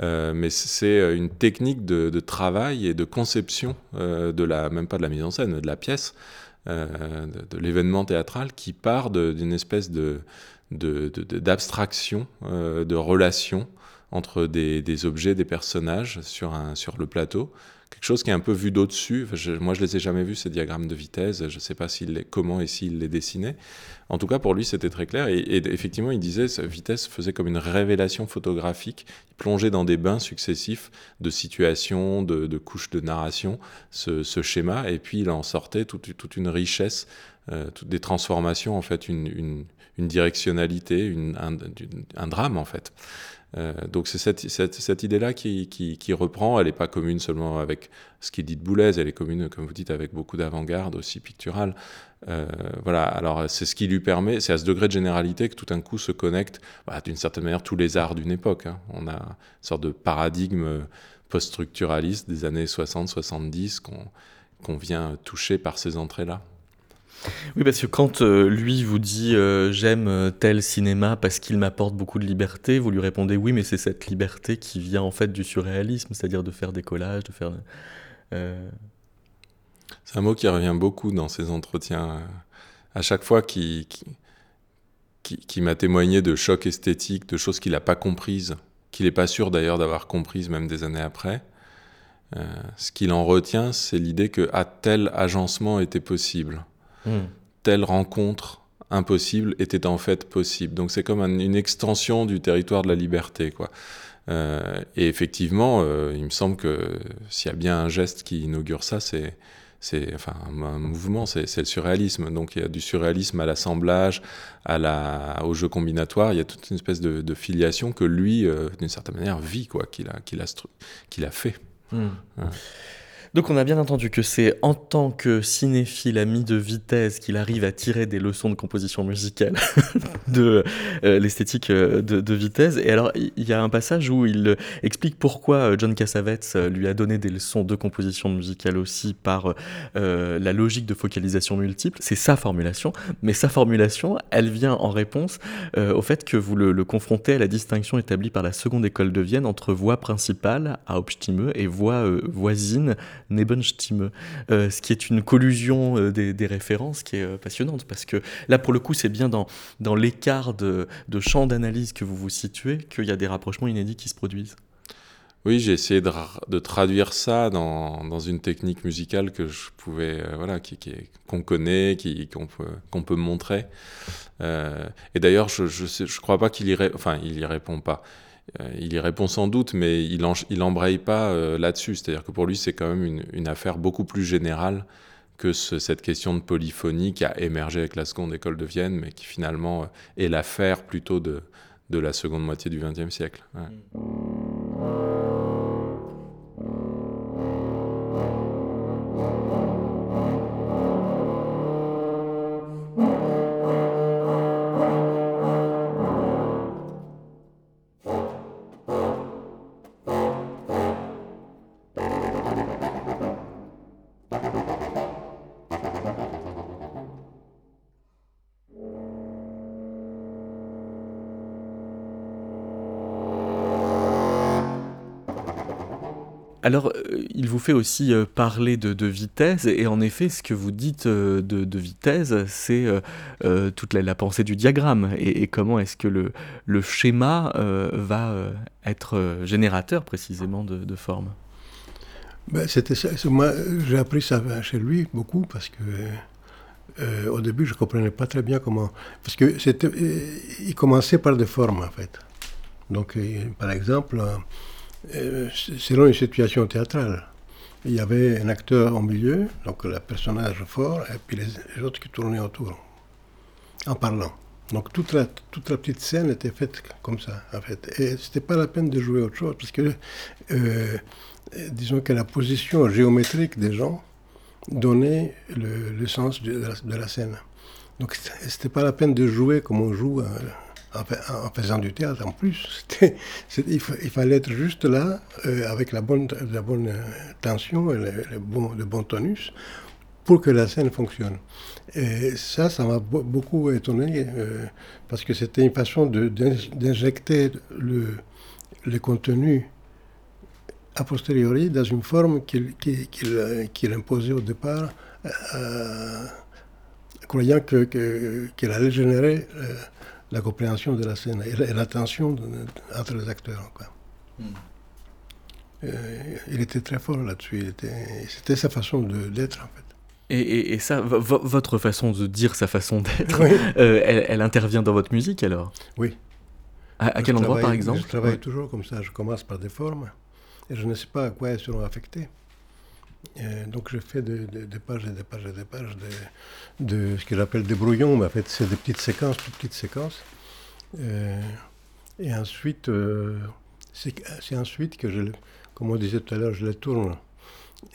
Euh, mais c'est une technique de, de, travail et de conception de la, même pas de la mise en scène, de la pièce, de, de l'événement théâtral qui part d'une espèce de d'abstraction, de, de relation entre des, des, objets, des personnages sur, un, sur le plateau, quelque chose qui est un peu vu d'au-dessus. moi, je les ai jamais vus, ces diagrammes de vitesse. Je ne sais pas les, comment et s'il les dessinait. En tout cas, pour lui, c'était très clair. Et, effectivement, il disait que vitesse faisait comme une révélation photographique. Il plongeait dans des bains successifs de situations, de, couches de narration, ce, schéma. Et puis, il en sortait toute, une richesse, euh, toutes des transformations, en fait, une, une, directionnalité, un, un drame, en fait. Euh, donc c'est cette, idée-là qui, reprend, elle n'est pas commune seulement avec avec ce qu'il dit de Boulez, elle est commune, comme vous dites, avec beaucoup d'avant-garde aussi picturale. Euh, voilà, alors c'est ce qui lui permet, c'est à ce degré de généralité que tout d'un coup se connectent, bah, d'une certaine manière, tous les arts d'une époque. Hein. On a une sorte de paradigme post-structuraliste des années 60-70 qu'on vient toucher par ces entrées-là. Oui, parce que quand euh, lui vous dit euh, j'aime euh, tel cinéma parce qu'il m'apporte beaucoup de liberté, vous lui répondez oui, mais c'est cette liberté qui vient en fait du surréalisme, c'est-à-dire de faire des collages, de faire. C'est un mot qui revient beaucoup dans ces entretiens. À chaque fois qui, qui, m'a témoigné de chocs esthétiques, de choses qu'il n'a pas comprises, qu'il n'est pas sûr d'ailleurs d'avoir comprises même des années après. ce qu'il en retient, c'est l'idée que tel agencement était possible. Hmm. telle rencontre impossible était en fait possible. Donc c'est comme une extension du territoire de la liberté, quoi. Euh, et effectivement, euh, il me semble que s'il y a bien un geste qui inaugure ça, c'est c'est enfin un, mouvement, c'est le surréalisme. Donc il y a du surréalisme à l'assemblage, à la, au jeu combinatoire. Il y a toute une espèce de, filiation que lui, euh, d'une certaine manière, vit quoi, qu'il a qu'il a qu'il a fait. Hmm. Donc on a bien entendu que c'est en tant que cinéphile ami de vitesse qu'il arrive à tirer des leçons de composition musicale *laughs* de euh, l'esthétique euh, de, vitesse. Et alors il y a un passage où il explique pourquoi euh, John Cassavetes lui a donné des leçons de composition musicale aussi par la logique de focalisation multiple. C'est sa formulation, mais sa formulation, elle vient en réponse au fait que vous le, confrontez à la distinction établie par la seconde école de Vienne entre voix principale, Hauptstimme, et voix voisine, Nebenstimme, euh, ce qui est une collusion euh, des, références qui est euh, passionnante, parce que là, pour le coup, c'est bien dans, l'écart de, de champ d'analyse que vous vous situez qu'il y a des rapprochements inédits qui se produisent. Oui, j'ai essayé de, traduire ça dans, une technique musicale que je pouvais, voilà, qui, qu'on connaît, qui, qu'on peut, montrer. et d'ailleurs, je, je, crois pas qu'il y répond pas. Euh, il y répond sans doute, mais il, n'embraye pas euh, là-dessus. C'est-à-dire que pour lui, c'est quand même une, affaire beaucoup plus générale que cette question de polyphonie qui a émergé avec la seconde école de Vienne, mais qui finalement euh, est l'affaire plutôt de, la seconde moitié du XXe siècle. Euh, il vous fait aussi euh, parler de, vitesse, et en effet, ce que vous dites euh, de, vitesse, c'est toute la, pensée du diagramme, et, comment est-ce que le, schéma va être générateur précisément de, forme. Ben, c'était. Moi, j'ai appris ça chez lui beaucoup parce que au début, je comprenais pas très bien comment, parce que c'était, il commençait par des formes en fait. Donc, par exemple. Euh, selon une situation théâtrale. Il y avait un acteur au milieu, donc le personnage fort, et puis les, autres qui tournaient autour, en parlant. Donc toute la, petite scène était faite comme ça, en fait. Et c'était pas la peine de jouer autre chose, parce que, euh, disons que la position géométrique des gens donnait le, sens de la, de la, scène. Donc c'était pas la peine de jouer comme on joue euh, en, faisant du théâtre en plus. *laughs* il, fallait être juste là, euh, avec la bonne, la bonne euh, tension et le, bon, le bon tonus, pour que la scène fonctionne. Et ça, ça m'a beaucoup étonné, euh, parce que c'était une façon d'injecter le, le contenu a posteriori dans une forme qu'il imposait au départ, croyant qu'elle que, allait générer la compréhension de la scène et l'attention entre les acteurs. Hmm. Euh, il était très fort là-dessus. C'était sa façon d'être, en fait. Et, et, ça, votre façon de dire sa façon d'être, euh, elle, intervient dans votre musique alors? Oui. À, quel endroit, par exemple? Je travaille toujours comme ça. Je commence par des formes et je ne sais pas à quoi elles seront affectées. Euh, donc je fais des, pages et des pages et des pages de, ce que j'appelle des brouillons, mais en fait c'est des petites séquences, toutes petites séquences. Euh, et ensuite, euh, c'est ensuite que je, comme on disait tout à l'heure, je les tourne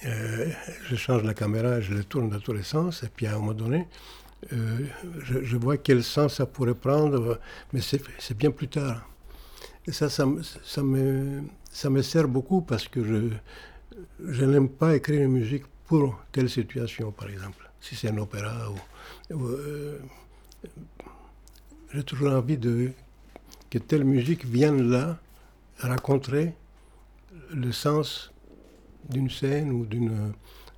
je change la caméra, je le tourne dans tous les sens, et puis à un moment donné, je, je, vois quel sens ça pourrait prendre, mais c'est bien plus tard. Et ça, ça, ça, me, ça me sert beaucoup parce que je, je n'aime pas écrire une musique pour telle situation, par exemple. Si c'est un opéra. Euh, j'ai toujours envie que telle musique vienne là rencontrer le sens d'une scène ou d'une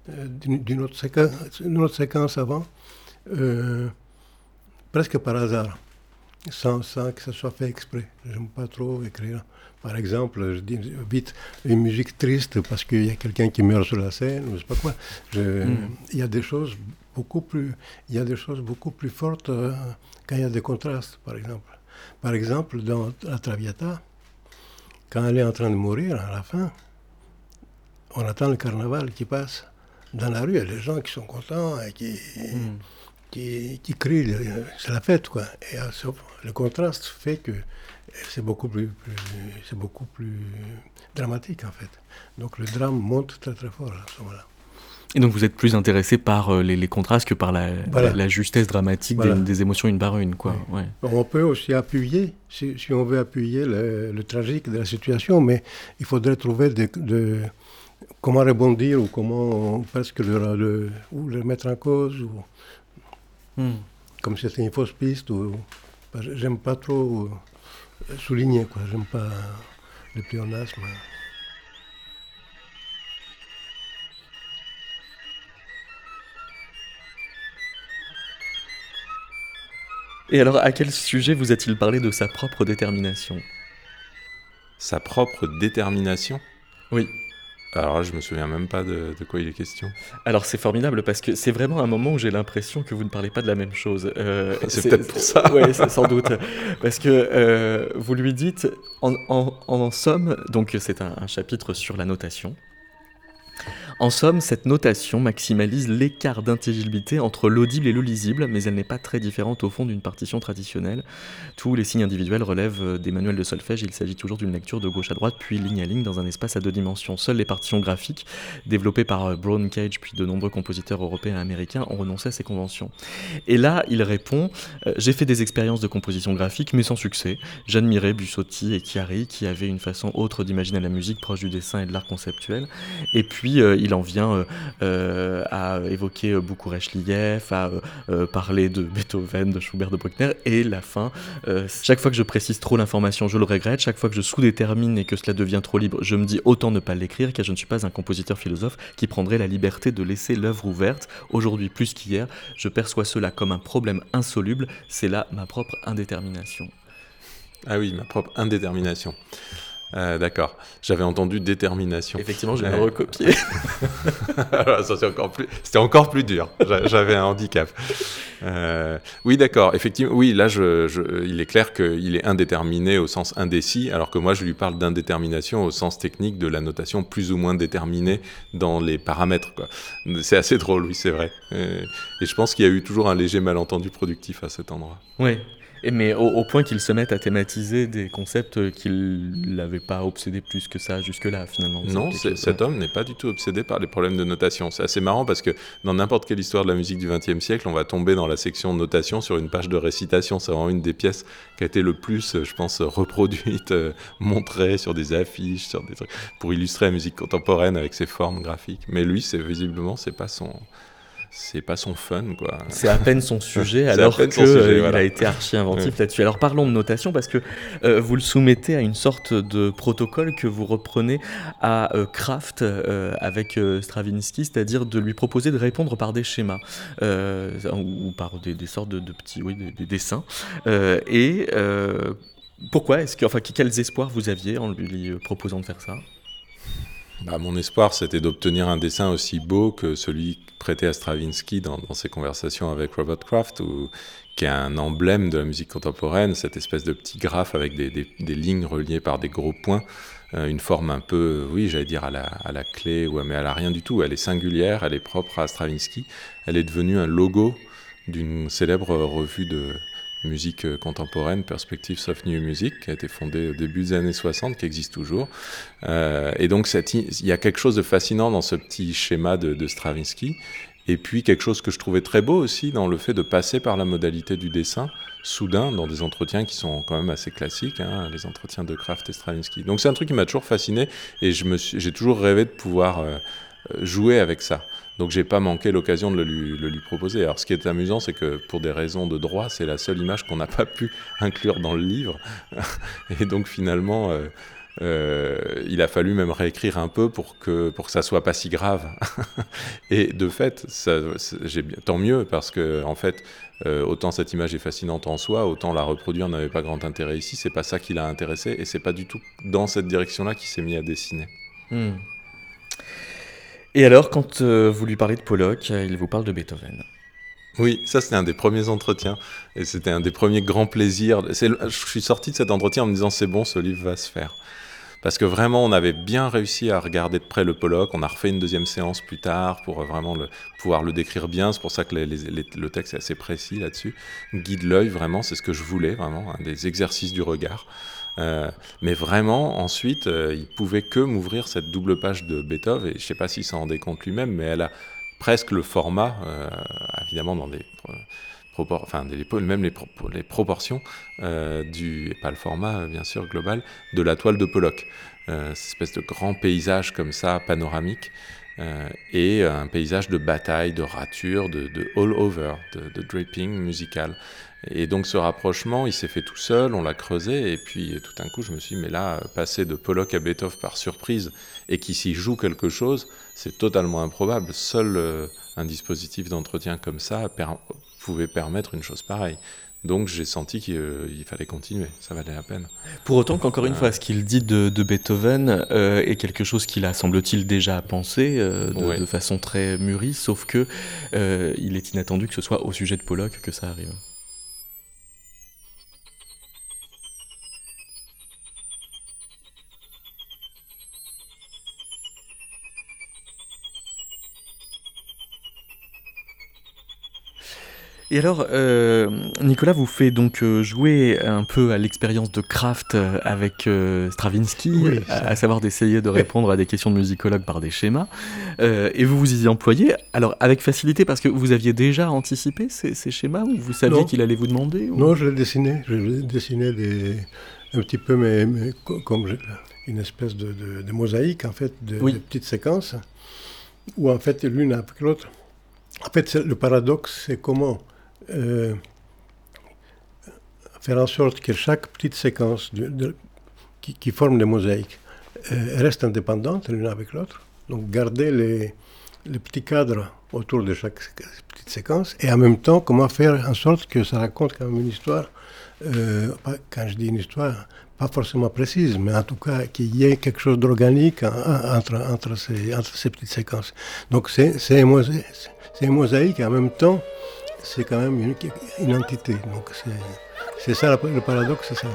euh, d'une autre, séquence, autre séquence avant, euh, presque par hasard sans, que ce soit fait exprès. J'aime pas trop écrire. Par exemple, je dis vite une musique triste parce qu'il y a quelqu'un qui meurt sur la scène, ou je sais pas quoi. Hmm. Il y a des choses beaucoup plus, il y a des choses beaucoup plus fortes euh, quand il y a des contrastes, par exemple. Par exemple, dans la Traviata, quand elle est en train de mourir à la fin, on attend le carnaval qui passe dans la rue. Il y a des gens qui sont contents et qui, hmm qui, qui crie, c'est la fête, quoi. Et euh, le contraste fait que c'est beaucoup plus, c'est beaucoup plus dramatique, en fait. Donc le drame monte très très fort à ce moment-là. Et donc vous êtes plus intéressé par euh, les, contrastes que par la, la, justesse dramatique des, émotions une par une, quoi. Ouais. On peut aussi appuyer, si, si on veut appuyer le, tragique de la situation, mais il faudrait trouver de, comment rebondir ou comment presque le, le, ou le mettre en cause. Ou, Hmm. Comme si c'était une fausse piste. Ou, j'aime pas trop souligner, quoi. J'aime pas le pléonasme. Et alors, à quel sujet vous a-t-il parlé de sa propre détermination? Sa propre détermination? Oui. Alors là, je me souviens même pas de, quoi il est question. Alors c'est formidable parce que c'est vraiment un moment où j'ai l'impression que vous ne parlez pas de la même chose. Euh, *laughs* c'est peut-être pour ça. *laughs* oui, sans doute. Parce que euh, vous lui dites, en, somme, donc c'est un, chapitre sur la notation. En somme, cette notation maximalise l'écart d'intelligibilité entre l'audible et le lisible, mais elle n'est pas très différente au fond d'une partition traditionnelle. Tous les signes individuels relèvent euh, des manuels de solfège, il s'agit toujours d'une lecture de gauche à droite, puis ligne à ligne dans un espace à deux dimensions. Seules les partitions graphiques, développées par euh, Brown Cage puis de nombreux compositeurs européens et américains, ont renoncé à ces conventions. Et là, il répond euh, J'ai fait des expériences de composition graphique, mais sans succès. J'admirais Bussotti et Chiari, qui avaient une façon autre d'imaginer la musique proche du dessin et de l'art conceptuel. Et puis, il il en vient euh, euh, à évoquer euh, beaucoup Liev, à parler de Beethoven, de Schubert, de Bruckner, et la fin. chaque fois que je précise trop l'information, je le regrette. Chaque fois que je sous-détermine et que cela devient trop libre, je me dis autant ne pas l'écrire, car je ne suis pas un compositeur philosophe qui prendrait la liberté de laisser l'œuvre ouverte. Aujourd'hui, plus qu'hier, je perçois cela comme un problème insoluble. C'est là ma propre indétermination. Ah oui, ma propre indétermination. Euh, d'accord. J'avais entendu détermination. Effectivement, je l'ai recopié. *laughs* c'était encore plus, c'était encore plus dur. J'avais un handicap. Euh, oui, d'accord. Effectivement, oui. Là, je, il est clair qu'il est indéterminé au sens indécis, alors que moi, je lui parle d'indétermination au sens technique de la notation plus ou moins déterminée dans les paramètres. C'est assez drôle, oui, c'est vrai. Et, et je pense qu'il y a eu toujours un léger malentendu productif à cet endroit. Oui, mais au, point qu'il se mette à thématiser des concepts qu'il n'avait pas obsédé plus que ça jusque-là, finalement. Non, cet homme n'est pas du tout obsédé par les problèmes de notation. C'est assez marrant parce que dans n'importe quelle histoire de la musique du XXe siècle, on va tomber dans la section notation sur une page de récitation. C'est vraiment une des pièces qui a été le plus, je pense, reproduite, euh, montrée sur des affiches, sur des trucs, pour illustrer la musique contemporaine avec ses formes graphiques. Mais lui, c'est visiblement, c'est pas son c'est pas son fun, quoi. C'est à peine son sujet, *laughs* alors qu'il euh, a été archi inventif là-dessus. Alors parlons de notation, parce que euh, vous le soumettez à une sorte de protocole que vous reprenez à euh, Kraft avec Stravinsky, c'est-à-dire de lui proposer de répondre par des schémas, ou par des, sortes de, petits, oui, des, dessins. et pourquoi est-ce que, enfin, quels espoirs vous aviez en lui proposant de faire ça? Bah, mon espoir, c'était d'obtenir un dessin aussi beau que celui prêté à Stravinsky dans, ses conversations avec Robert Kraft, qui est un emblème de la musique contemporaine, cette espèce de petit graphe avec des, lignes reliées par des gros points, euh, une forme un peu, oui, j'allais dire à la, clé, mais elle a rien du tout. Elle est singulière, elle est propre à Stravinsky. Elle est devenue un logo d'une célèbre revue de, musique euh, contemporaine, Perspectives of New Music, qui a été fondée au début des années 60, qui existe toujours. Euh, et donc, il y a quelque chose de fascinant dans ce petit schéma de, Stravinsky. Et puis, quelque chose que je trouvais très beau aussi dans le fait de passer par la modalité du dessin, soudain, dans des entretiens qui sont quand même assez classiques, hein, les entretiens de Kraft et Stravinsky. Donc, c'est un truc qui m'a toujours fasciné et j'ai toujours rêvé de pouvoir euh, jouer avec ça. Donc j'ai pas manqué l'occasion de le lui, proposer. Alors ce qui est amusant, c'est que pour des raisons de droit, c'est la seule image qu'on n'a pas pu *laughs* inclure dans le livre. *laughs* Et donc finalement, euh, euh, il a fallu même réécrire un peu pour que, pour que ça soit pas si grave. *laughs* Et de fait, ça, tant mieux, parce que en fait, euh, autant cette image est fascinante en soi, autant la reproduire n'avait pas grand intérêt ici. C'est pas ça qui l'a intéressé, et c'est pas du tout dans cette direction-là qu'il s'est mis à dessiner. Hmm. Et alors, quand euh, vous lui parlez de Pollock, euh, il vous parle de Beethoven. Oui, ça c'était un des premiers entretiens et c'était un des premiers grands plaisirs. Je suis sorti de cet entretien en me disant c'est bon, ce livre va se faire. Parce que vraiment, on avait bien réussi à regarder de près le Pollock. On a refait une deuxième séance plus tard pour vraiment le, pouvoir le décrire bien. C'est pour ça que le texte est assez précis là-dessus. Guide l'œil, vraiment, c'est ce que je voulais, vraiment, des exercices du regard. Euh, mais vraiment, ensuite, euh, il pouvait que m'ouvrir cette double page de Beethoven, et je ne sais pas s'il s'en rendait compte lui-même, mais elle a presque le format, euh, évidemment dans des même les, proportions du, et pas le format bien sûr global, de la toile de Pollock. cette espèce de grand paysage comme ça, panoramique, et un paysage de bataille, de rature, de, all over, de draping musical. Et donc ce rapprochement, il s'est fait tout seul, on l'a creusé, et puis tout d'un coup, je me suis dit, mais là, passer de Pollock à Beethoven par surprise, et qu'il s'y joue quelque chose, c'est totalement improbable. Seul euh, un dispositif d'entretien comme ça pouvait permettre une chose pareille. Donc j'ai senti qu'il euh, fallait continuer, ça valait la peine. Pour autant qu'encore une fois, ce qu'il dit de, Beethoven euh, est quelque chose qu'il a, semble-t-il, déjà pensé de, de, façon très mûrie, sauf que il est inattendu que ce soit au sujet de Pollock que ça arrive. Et alors, euh, Nicolas vous fait donc euh, jouer un peu à l'expérience de Kraft euh, avec Stravinsky, à, savoir d'essayer de répondre à des questions de musicologue par des schémas. et vous vous y employez, alors avec facilité, parce que vous aviez déjà anticipé ces, schémas, ou vous saviez qu'il allait vous demander Non, je l'ai dessiné. Je l'ai dessiné des, un petit peu, mais, comme une espèce de, mosaïque, en fait, de, de petites séquences, où en fait, l'une après l'autre. En fait, le paradoxe, c'est comment euh, faire en sorte que chaque petite séquence qui, forme des mosaïques euh, reste indépendante l'une avec l'autre. Donc garder les, petits cadres autour de chaque petite séquence et en même temps comment faire en sorte que ça raconte quand même une histoire, euh, quand je dis une histoire, pas forcément précise, mais en tout cas qu'il y ait quelque chose d'organique entre, entre, ces, entre ces petites séquences. Donc c'est un mosaïque et en même temps c'est quand même une, entité. Donc c'est ça le paradoxe, c'est ça.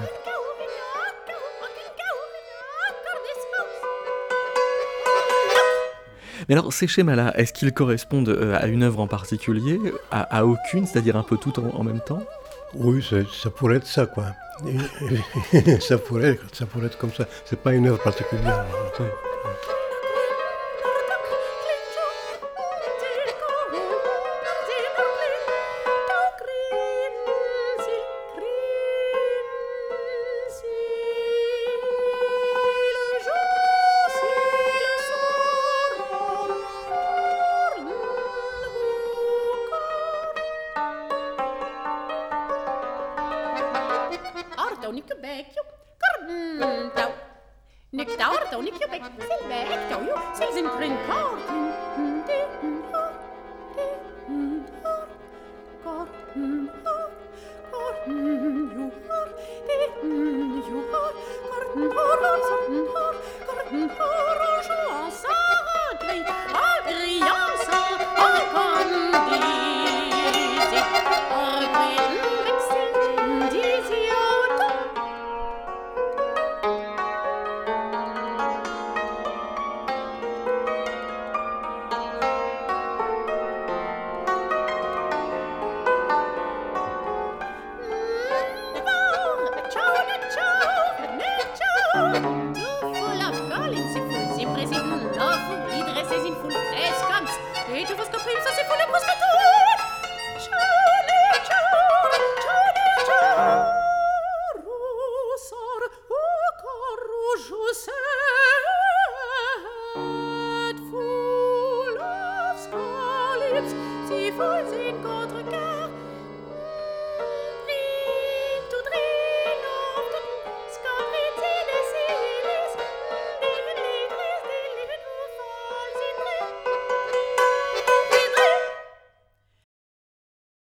Mais alors, ces schémas-là, est-ce qu'ils correspondent euh, à une œuvre en particulier, à, aucune, c'est-à-dire un peu tout en, même temps? Oui, ça, pourrait être ça, quoi. *laughs* ça, pourrait, ça pourrait être comme ça. C'est pas une œuvre particulière.